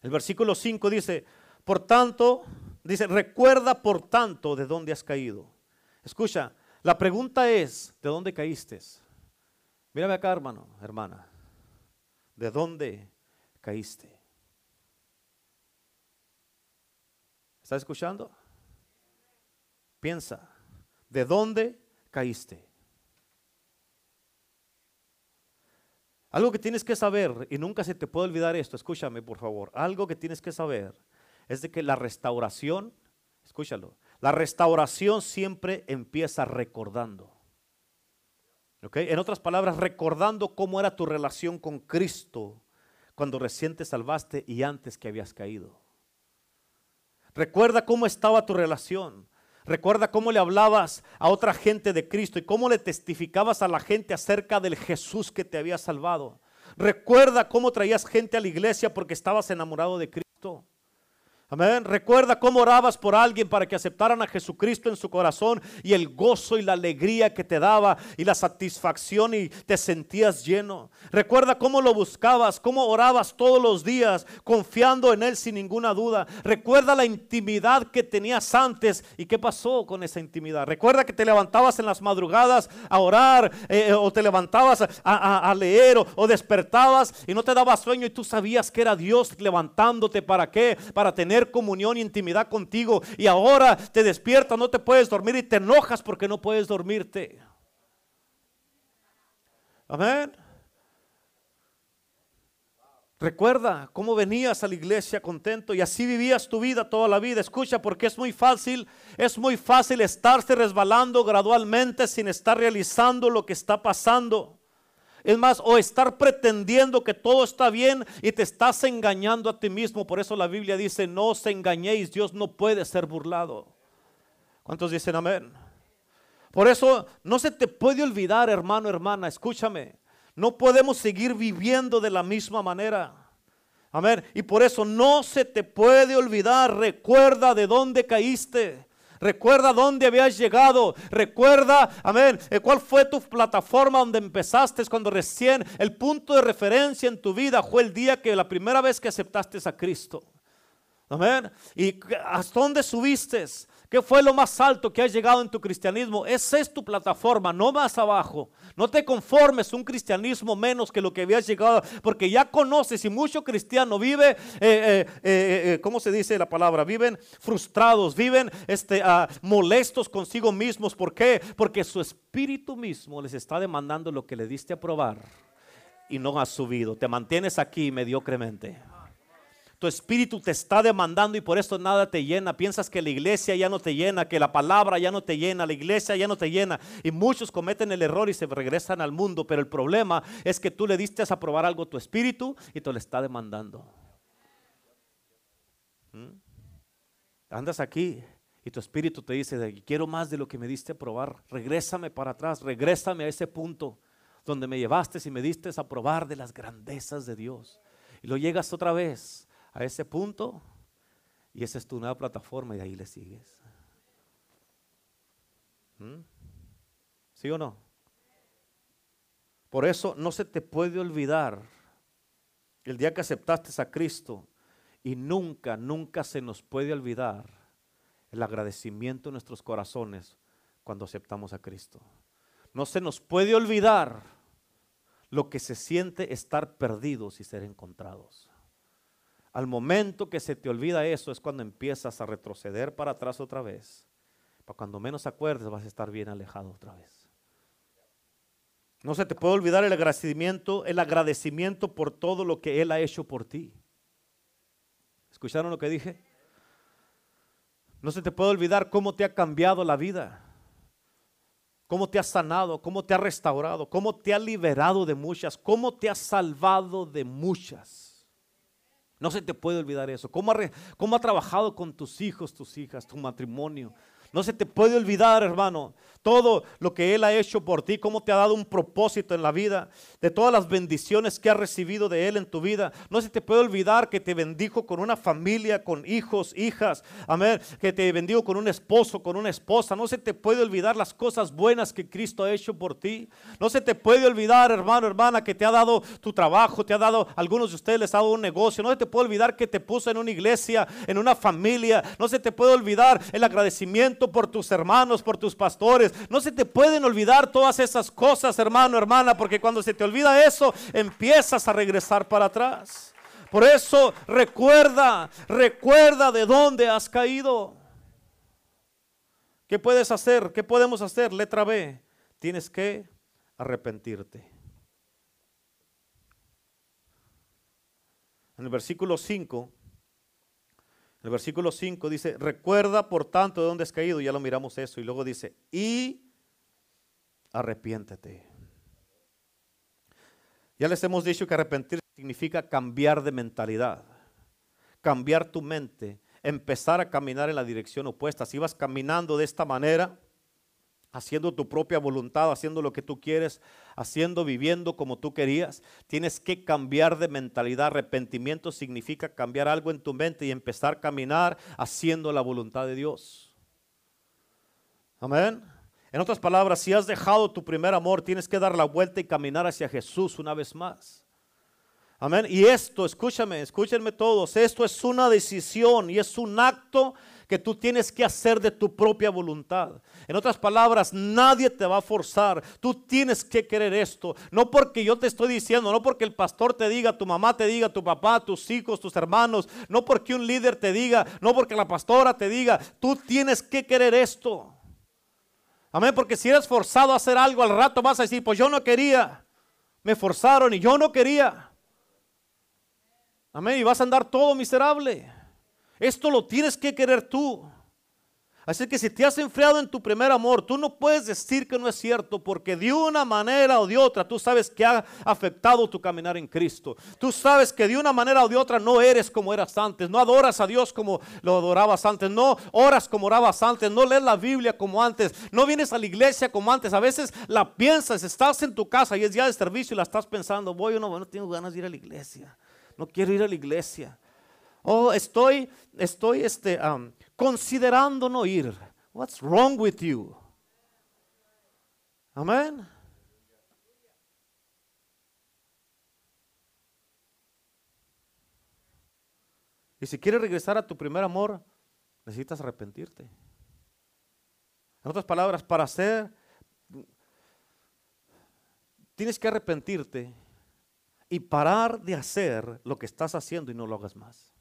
S1: El versículo 5 dice, por tanto, dice, recuerda por tanto de dónde has caído. Escucha, la pregunta es, ¿de dónde caíste? Mírame acá, hermano, hermana. ¿De dónde caíste? ¿Estás escuchando? Piensa, ¿de dónde caíste? Algo que tienes que saber, y nunca se te puede olvidar esto, escúchame por favor, algo que tienes que saber es de que la restauración, escúchalo, la restauración siempre empieza recordando. En otras palabras, recordando cómo era tu relación con Cristo cuando recién te salvaste y antes que habías caído. Recuerda cómo estaba tu relación. Recuerda cómo le hablabas a otra gente de Cristo y cómo le testificabas a la gente acerca del Jesús que te había salvado. Recuerda cómo traías gente a la iglesia porque estabas enamorado de Cristo. Amén. Recuerda cómo orabas por alguien para que aceptaran a Jesucristo en su corazón y el gozo y la alegría que te daba y la satisfacción y te sentías lleno. Recuerda cómo lo buscabas, cómo orabas todos los días confiando en Él sin ninguna duda. Recuerda la intimidad que tenías antes y qué pasó con esa intimidad. Recuerda que te levantabas en las madrugadas a orar eh, o te levantabas a, leer o, o despertabas y no te daba sueño y tú sabías que era Dios levantándote para qué, para tener comunión e intimidad contigo y ahora te despiertas, no te puedes dormir y te enojas porque no puedes dormirte. Amén. Recuerda cómo venías a la iglesia contento y así vivías tu vida toda la vida. Escucha, porque es muy fácil, es muy fácil estarse resbalando gradualmente sin estar realizando lo que está pasando. Es más, o estar pretendiendo que todo está bien y te estás engañando a ti mismo. Por eso la Biblia dice, no os engañéis, Dios no puede ser burlado. ¿Cuántos dicen amén? Por eso no se te puede olvidar, hermano, hermana, escúchame. No podemos seguir viviendo de la misma manera. Amén. Y por eso no se te puede olvidar. Recuerda de dónde caíste. Recuerda dónde habías llegado. Recuerda, amén, eh, cuál fue tu plataforma donde empezaste cuando recién el punto de referencia en tu vida fue el día que la primera vez que aceptaste a Cristo. Amén. ¿Y hasta dónde subiste? ¿Qué fue lo más alto que has llegado en tu cristianismo? Esa es tu plataforma, no más abajo. No te conformes un cristianismo menos que lo que habías llegado, porque ya conoces y mucho cristiano vive, eh, eh, eh, ¿cómo se dice la palabra? Viven frustrados, viven este, ah, molestos consigo mismos. ¿Por qué? Porque su espíritu mismo les está demandando lo que le diste a probar y no has subido. Te mantienes aquí mediocremente. Tu espíritu te está demandando y por eso nada te llena. Piensas que la iglesia ya no te llena, que la palabra ya no te llena, la iglesia ya no te llena. Y muchos cometen el error y se regresan al mundo. Pero el problema es que tú le diste a probar algo a tu espíritu y te lo está demandando. ¿Mm? Andas aquí y tu espíritu te dice, quiero más de lo que me diste a probar. Regrésame para atrás, regrésame a ese punto donde me llevaste y me diste a probar de las grandezas de Dios. Y lo llegas otra vez a ese punto y esa es tu nueva plataforma y ahí le sigues. ¿Mm? ¿Sí o no? Por eso no se te puede olvidar el día que aceptaste a Cristo y nunca, nunca se nos puede olvidar el agradecimiento en nuestros corazones cuando aceptamos a Cristo. No se nos puede olvidar lo que se siente estar perdidos y ser encontrados. Al momento que se te olvida eso es cuando empiezas a retroceder para atrás otra vez. Para cuando menos acuerdes vas a estar bien alejado otra vez. No se te puede olvidar el agradecimiento, el agradecimiento por todo lo que Él ha hecho por ti. ¿Escucharon lo que dije? No se te puede olvidar cómo te ha cambiado la vida, cómo te ha sanado, cómo te ha restaurado, cómo te ha liberado de muchas, cómo te ha salvado de muchas. No se te puede olvidar eso. ¿Cómo ha, ¿Cómo ha, trabajado con tus hijos, tus hijas, tu matrimonio? No se te puede olvidar, hermano, todo lo que Él ha hecho por ti, cómo te ha dado un propósito en la vida, de todas las bendiciones que has recibido de Él en tu vida. No se te puede olvidar que te bendijo con una familia, con hijos, hijas, amén, que te bendijo con un esposo, con una esposa. No se te puede olvidar las cosas buenas que Cristo ha hecho por ti. No se te puede olvidar, hermano, hermana, que te ha dado tu trabajo, te ha dado, algunos de ustedes les ha dado un negocio. No se te puede olvidar que te puso en una iglesia, en una familia. No se te puede olvidar el agradecimiento por tus hermanos, por tus pastores. No se te pueden olvidar todas esas cosas, hermano, hermana, porque cuando se te olvida eso, empiezas a regresar para atrás. Por eso recuerda, recuerda de dónde has caído. ¿Qué puedes hacer? ¿Qué podemos hacer? Letra B. Tienes que arrepentirte. En el versículo 5 el versículo 5 dice, recuerda por tanto de dónde has caído, ya lo miramos eso, y luego dice, y arrepiéntete. Ya les hemos dicho que arrepentir significa cambiar de mentalidad, cambiar tu mente, empezar a caminar en la dirección opuesta. Si vas caminando de esta manera, haciendo tu propia voluntad, haciendo lo que tú quieres, haciendo, viviendo como tú querías. Tienes que cambiar de mentalidad. Arrepentimiento significa cambiar algo en tu mente y empezar a caminar haciendo la voluntad de Dios. Amén. En otras palabras, si has dejado tu primer amor, tienes que dar la vuelta y caminar hacia Jesús una vez más. Amén. Y esto, escúchame, escúchenme todos, esto es una decisión y es un acto que tú tienes que hacer de tu propia voluntad. En otras palabras, nadie te va a forzar. Tú tienes que querer esto. No porque yo te estoy diciendo, no porque el pastor te diga, tu mamá te diga, tu papá, tus hijos, tus hermanos, no porque un líder te diga, no porque la pastora te diga, tú tienes que querer esto. Amén, porque si eres forzado a hacer algo al rato vas a decir, pues yo no quería, me forzaron y yo no quería. Amén, y vas a andar todo miserable. Esto lo tienes que querer tú. Así que si te has enfriado en tu primer amor, tú no puedes decir que no es cierto, porque de una manera o de otra tú sabes que ha afectado tu caminar en Cristo. Tú sabes que de una manera o de otra no eres como eras antes, no adoras a Dios como lo adorabas antes, no oras como orabas antes, no lees la Biblia como antes, no vienes a la iglesia como antes. A veces la piensas, estás en tu casa y es día de servicio y la estás pensando, voy o no, no tengo ganas de ir a la iglesia, no quiero ir a la iglesia. Oh, estoy, estoy este, considerando no ir. What's wrong with you? Amén. Y si quieres regresar a tu primer amor, necesitas arrepentirte. En otras palabras, para hacer, tienes que arrepentirte y parar de hacer lo que estás haciendo y no lo hagas más.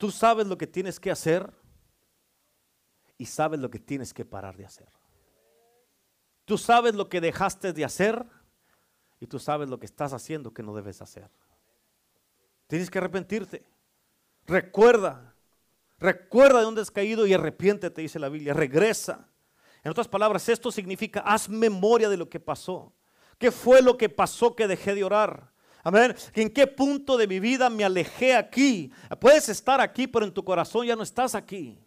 S1: Tú sabes lo que tienes que hacer y sabes lo que tienes que parar de hacer. Tú sabes lo que dejaste de hacer y tú sabes lo que estás haciendo que no debes hacer. Tienes que arrepentirte. Recuerda, recuerda de dónde has caído y arrepiéntete, dice la Biblia. Regresa. En otras palabras, esto significa haz memoria de lo que pasó. ¿Qué fue lo que pasó que dejé de orar? Amén. ¿En qué punto de mi vida me alejé aquí? Puedes estar aquí, pero en tu corazón ya no estás aquí.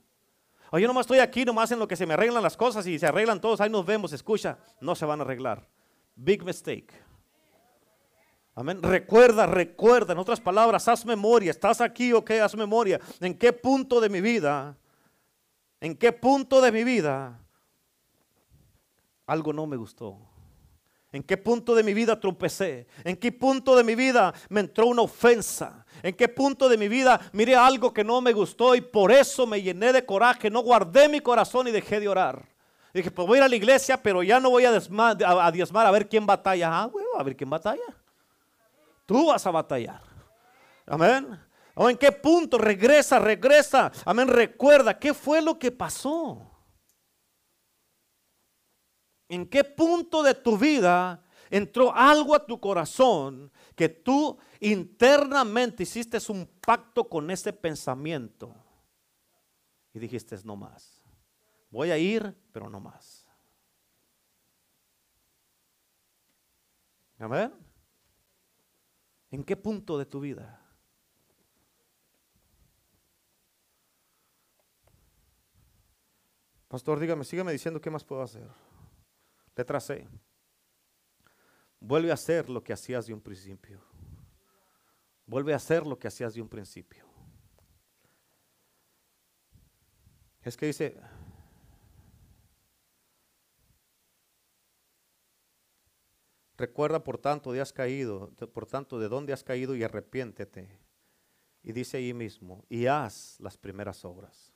S1: O yo nomás estoy aquí, nomás en lo que se me arreglan las cosas y se arreglan todos. Ahí nos vemos, escucha. No se van a arreglar. Big mistake. Amén. Recuerda, recuerda. En otras palabras, haz memoria. ¿Estás aquí o qué? Haz memoria. ¿En qué punto de mi vida? ¿En qué punto de mi vida algo no me gustó? ¿En qué punto de mi vida tropecé? ¿En qué punto de mi vida me entró una ofensa? ¿En qué punto de mi vida miré algo que no me gustó y por eso me llené de coraje? No guardé mi corazón y dejé de orar. Dije, pues voy a ir a la iglesia, pero ya no voy a, diezmar a, ver quién batalla. Ah, a ver quién batalla. Tú vas a batallar. Amén. ¿O en qué punto? Regresa, regresa. Amén. Recuerda, ¿qué fue lo que pasó? ¿En qué punto de tu vida entró algo a tu corazón que tú internamente hiciste un pacto con ese pensamiento? Y dijiste, no más. Voy a ir, pero no más. Amén. ¿En qué punto de tu vida? Pastor, dígame, sígame diciendo qué más puedo hacer. Letra C. Vuelve a hacer lo que hacías de un principio. Vuelve a hacer lo que hacías de un principio. Es que dice, recuerda por tanto de has caído, por tanto de dónde has caído y arrepiéntete. Y dice ahí mismo, y haz las primeras obras.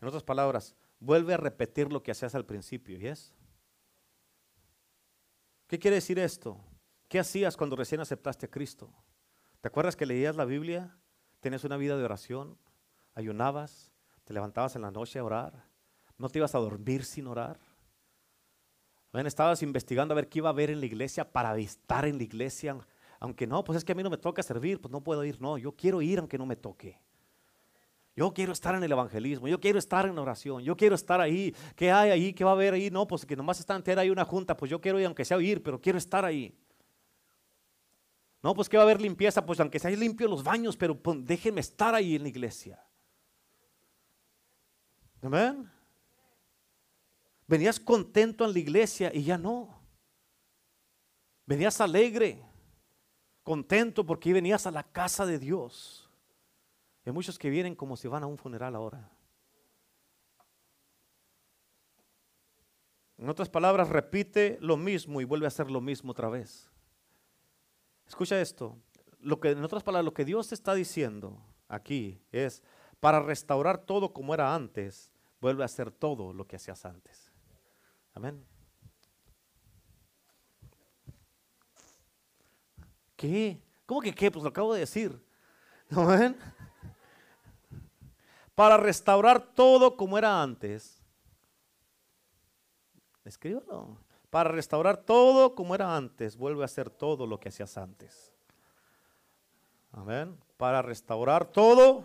S1: En otras palabras, vuelve a repetir lo que hacías al principio, ¿y es? ¿Qué quiere decir esto? ¿Qué hacías cuando recién aceptaste a Cristo? ¿Te acuerdas que leías la Biblia? ¿Tenías una vida de oración? ¿Ayunabas? ¿Te levantabas en la noche a orar? ¿No te ibas a dormir sin orar? estabas investigando a ver qué iba a haber en la iglesia para estar en la iglesia. Aunque no, pues es que a mí no me toca servir, pues no puedo ir. No, yo quiero ir aunque no me toque. Yo quiero estar en el evangelismo, yo quiero estar en oración, yo quiero estar ahí. ¿Qué hay ahí? ¿Qué va a haber ahí? No, pues que nomás está entera ahí una junta, pues yo quiero ir aunque sea ir, pero quiero estar ahí. No, pues que va a haber limpieza, pues aunque sea limpio los baños, pero pues, déjenme estar ahí en la iglesia. Amén. Venías contento en la iglesia y ya no. Venías alegre, contento porque venías a la casa de Dios. Hay muchos que vienen como si van a un funeral ahora. En otras palabras, repite lo mismo y vuelve a hacer lo mismo otra vez. Escucha esto. Lo que, en otras palabras, lo que Dios está diciendo aquí es, para restaurar todo como era antes, vuelve a hacer todo lo que hacías antes. Amén. ¿Qué? ¿Cómo que qué? Pues lo acabo de decir. Amén para restaurar todo como era antes. Escríbelo. Para restaurar todo como era antes, vuelve a hacer todo lo que hacías antes. Amén. Para restaurar todo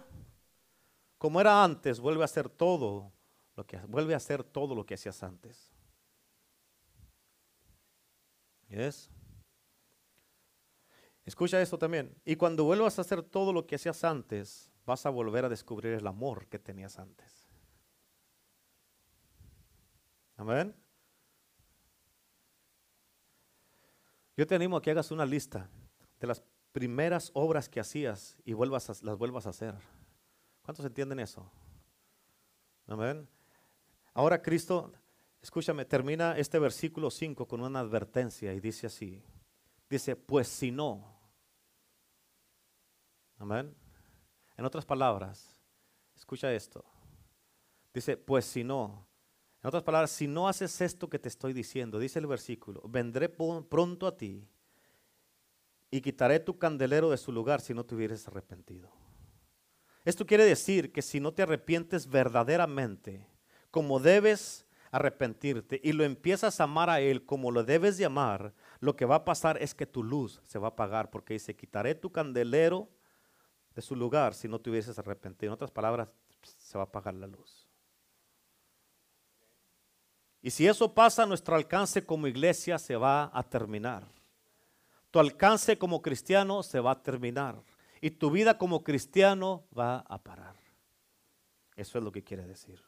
S1: como era antes, vuelve a hacer todo lo que vuelve a hacer todo lo que hacías antes. ¿Yes? Escucha esto también. Y cuando vuelvas a hacer todo lo que hacías antes, vas a volver a descubrir el amor que tenías antes. Amén. Yo te animo a que hagas una lista de las primeras obras que hacías y vuelvas las vuelvas a hacer. ¿Cuántos entienden eso? Amén. Ahora Cristo, escúchame, termina este versículo 5 con una advertencia y dice así. Dice, pues si no. Amén. En otras palabras, escucha esto. Dice, pues si no, en otras palabras, si no haces esto que te estoy diciendo, dice el versículo, vendré pronto a ti y quitaré tu candelero de su lugar si no te hubieras arrepentido. Esto quiere decir que si no te arrepientes verdaderamente, como debes arrepentirte y lo empiezas a amar a Él como lo debes de amar, lo que va a pasar es que tu luz se va a apagar porque dice, quitaré tu candelero de su lugar si no te hubieses arrepentido. En otras palabras, se va a apagar la luz. Y si eso pasa, nuestro alcance como iglesia se va a terminar. Tu alcance como cristiano se va a terminar. Y tu vida como cristiano va a parar. Eso es lo que quiere decir.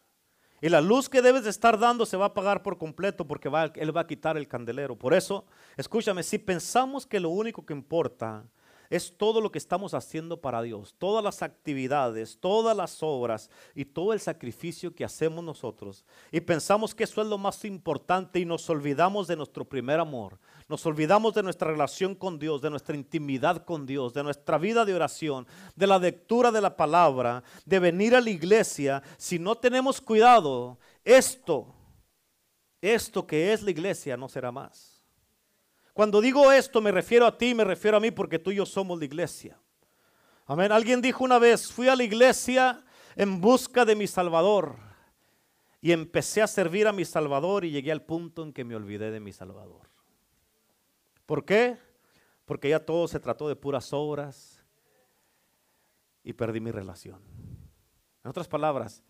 S1: Y la luz que debes de estar dando se va a apagar por completo porque Él va a quitar el candelero. Por eso, escúchame, si pensamos que lo único que importa es todo lo que estamos haciendo para Dios, todas las actividades, todas las obras y todo el sacrificio que hacemos nosotros. Y pensamos que eso es lo más importante y nos olvidamos de nuestro primer amor. Nos olvidamos de nuestra relación con Dios, de nuestra intimidad con Dios, de nuestra vida de oración, de la lectura de la palabra, de venir a la iglesia. Si no tenemos cuidado, esto, esto que es la iglesia no será más. Cuando digo esto me refiero a ti, me refiero a mí porque tú y yo somos la iglesia. Amén. Alguien dijo una vez, fui a la iglesia en busca de mi Salvador y empecé a servir a mi Salvador y llegué al punto en que me olvidé de mi Salvador. ¿Por qué? Porque ya todo se trató de puras obras y perdí mi relación. En otras palabras,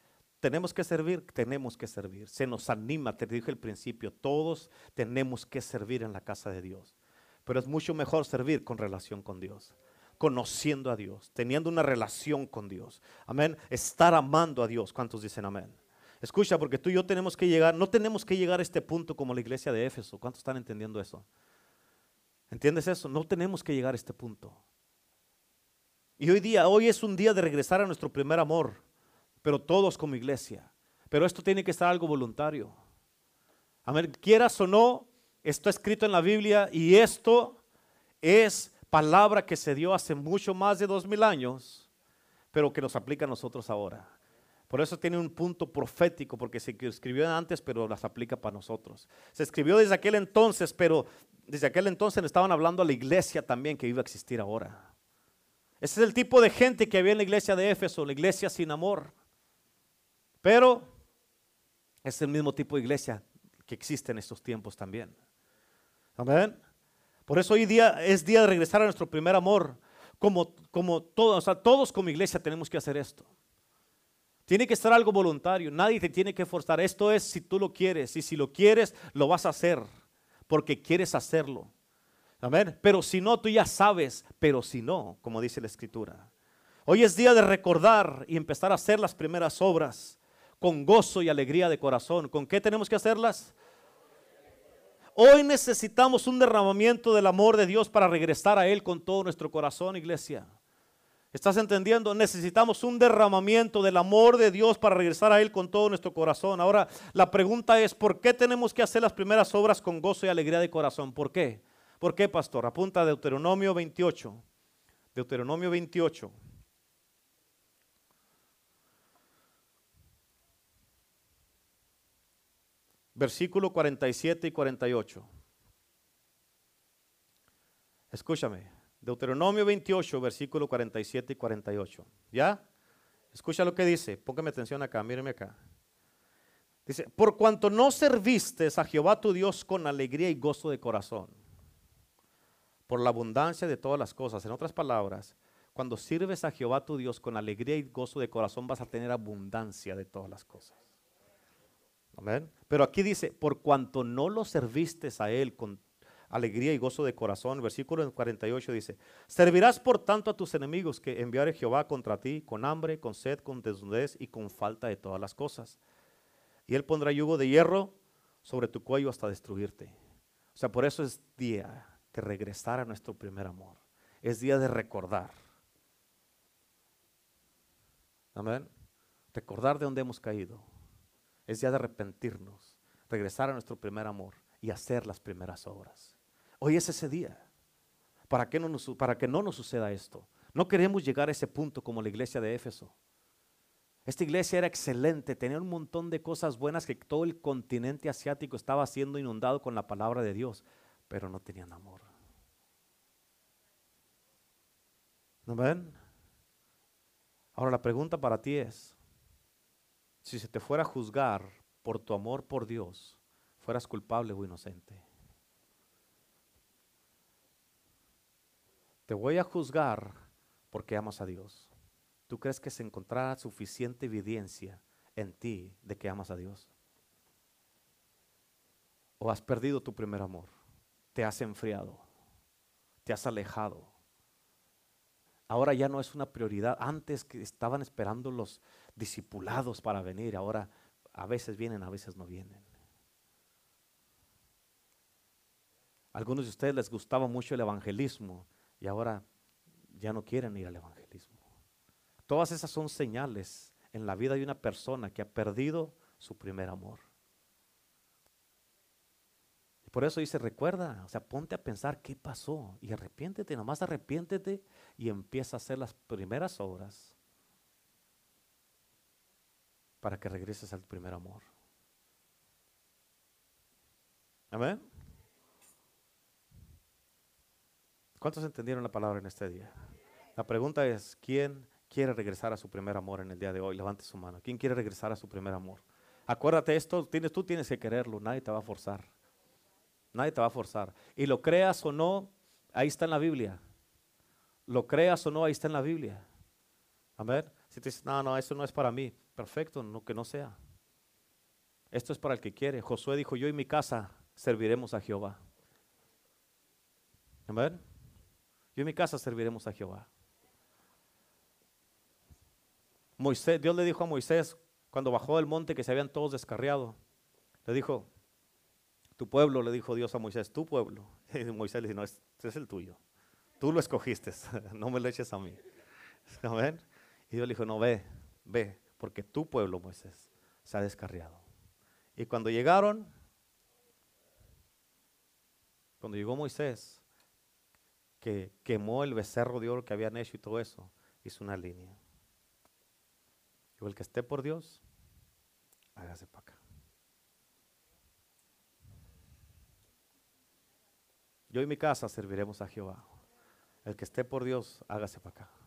S1: tenemos que servir, tenemos que servir. Se nos anima, te dije al principio, todos tenemos que servir en la casa de Dios. Pero es mucho mejor servir con relación con Dios, conociendo a Dios, teniendo una relación con Dios. Amén. Estar amando a Dios. ¿Cuántos dicen amén? Escucha, porque tú y yo tenemos que llegar, no tenemos que llegar a este punto como la iglesia de Éfeso. ¿Cuántos están entendiendo eso? ¿Entiendes eso? No tenemos que llegar a este punto. Y hoy día, hoy es un día de regresar a nuestro primer amor pero todos como iglesia. Pero esto tiene que estar algo voluntario. A ver, quieras o no, esto escrito en la Biblia y esto es palabra que se dio hace mucho más de dos mil años, pero que nos aplica a nosotros ahora. Por eso tiene un punto profético, porque se escribió antes, pero las aplica para nosotros. Se escribió desde aquel entonces, pero desde aquel entonces estaban hablando a la iglesia también que iba a existir ahora. Ese es el tipo de gente que había en la iglesia de Éfeso, la iglesia sin amor. Pero es el mismo tipo de iglesia que existe en estos tiempos también. Amén. Por eso hoy día es día de regresar a nuestro primer amor. Como, como todos, todos como iglesia tenemos que hacer esto. Tiene que ser algo voluntario. Nadie te tiene que forzar. Esto es si tú lo quieres. Y si lo quieres, lo vas a hacer. Porque quieres hacerlo. Amén. Pero si no, tú ya sabes. Pero si no, como dice la escritura. Hoy es día de recordar y empezar a hacer las primeras obras con gozo y alegría de corazón. ¿Con qué tenemos que hacerlas? Hoy necesitamos un derramamiento del amor de Dios para regresar a Él con todo nuestro corazón, iglesia. ¿Estás entendiendo? Necesitamos un derramamiento del amor de Dios para regresar a Él con todo nuestro corazón. Ahora, la pregunta es, ¿por qué tenemos que hacer las primeras obras con gozo y alegría de corazón? ¿Por qué? ¿Por qué, pastor? Apunta a Deuteronomio 28. Deuteronomio 28. Versículo 47 y 48. Escúchame, Deuteronomio 28, versículo 47 y 48. ¿Ya? Escucha lo que dice, póngame atención acá, míreme acá. Dice, por cuanto no serviste a Jehová tu Dios con alegría y gozo de corazón, por la abundancia de todas las cosas. En otras palabras, cuando sirves a Jehová tu Dios con alegría y gozo de corazón, vas a tener abundancia de todas las cosas. Pero aquí dice, por cuanto no lo serviste a Él con alegría y gozo de corazón, versículo 48 dice, servirás por tanto a tus enemigos que enviare Jehová contra ti con hambre, con sed, con desnudez y con falta de todas las cosas. Y Él pondrá yugo de hierro sobre tu cuello hasta destruirte. O sea, por eso es día de regresar a nuestro primer amor. Es día de recordar. Amén. Recordar de dónde hemos caído es ya de arrepentirnos, regresar a nuestro primer amor y hacer las primeras obras. Hoy es ese día. ¿Para que, no nos, para que no nos suceda esto. No queremos llegar a ese punto como la iglesia de Éfeso. Esta iglesia era excelente, tenía un montón de cosas buenas que todo el continente asiático estaba siendo inundado con la palabra de Dios, pero no tenían amor. ¿No ven? Ahora la pregunta para ti es, si se te fuera a juzgar por tu amor por Dios, fueras culpable o inocente. Te voy a juzgar porque amas a Dios. ¿Tú crees que se encontrará suficiente evidencia en ti de que amas a Dios? ¿O has perdido tu primer amor? ¿Te has enfriado? ¿Te has alejado? Ahora ya no es una prioridad. Antes que estaban esperando los discipulados para venir, ahora a veces vienen, a veces no vienen. algunos de ustedes les gustaba mucho el evangelismo y ahora ya no quieren ir al evangelismo. Todas esas son señales en la vida de una persona que ha perdido su primer amor. Y por eso dice, recuerda, o sea, ponte a pensar qué pasó y arrepiéntete, nomás arrepiéntete y empieza a hacer las primeras obras para que regreses al primer amor. Amén. ¿Cuántos entendieron la palabra en este día? La pregunta es, ¿quién quiere regresar a su primer amor en el día de hoy? Levante su mano. ¿Quién quiere regresar a su primer amor? Acuérdate esto, tienes, tú tienes que quererlo, nadie te va a forzar. Nadie te va a forzar. Y lo creas o no, ahí está en la Biblia. Lo creas o no, ahí está en la Biblia. Amén. Si te dices, no, no, eso no es para mí, perfecto, no, que no sea. Esto es para el que quiere. Josué dijo, yo y mi casa serviremos a Jehová. Amén. Yo en mi casa serviremos a Jehová. Moisés, Dios le dijo a Moisés cuando bajó del monte que se habían todos descarriado. Le dijo, tu pueblo, le dijo Dios a Moisés, tu pueblo. Y Moisés le dijo, no, este es el tuyo. Tú lo escogiste, no me lo eches a mí. Amén. Y Dios le dijo, no, ve, ve, porque tu pueblo, Moisés, se ha descarriado. Y cuando llegaron, cuando llegó Moisés, que quemó el becerro de oro que habían hecho y todo eso, hizo una línea. Y el que esté por Dios, hágase para acá. Yo y mi casa serviremos a Jehová. El que esté por Dios, hágase para acá.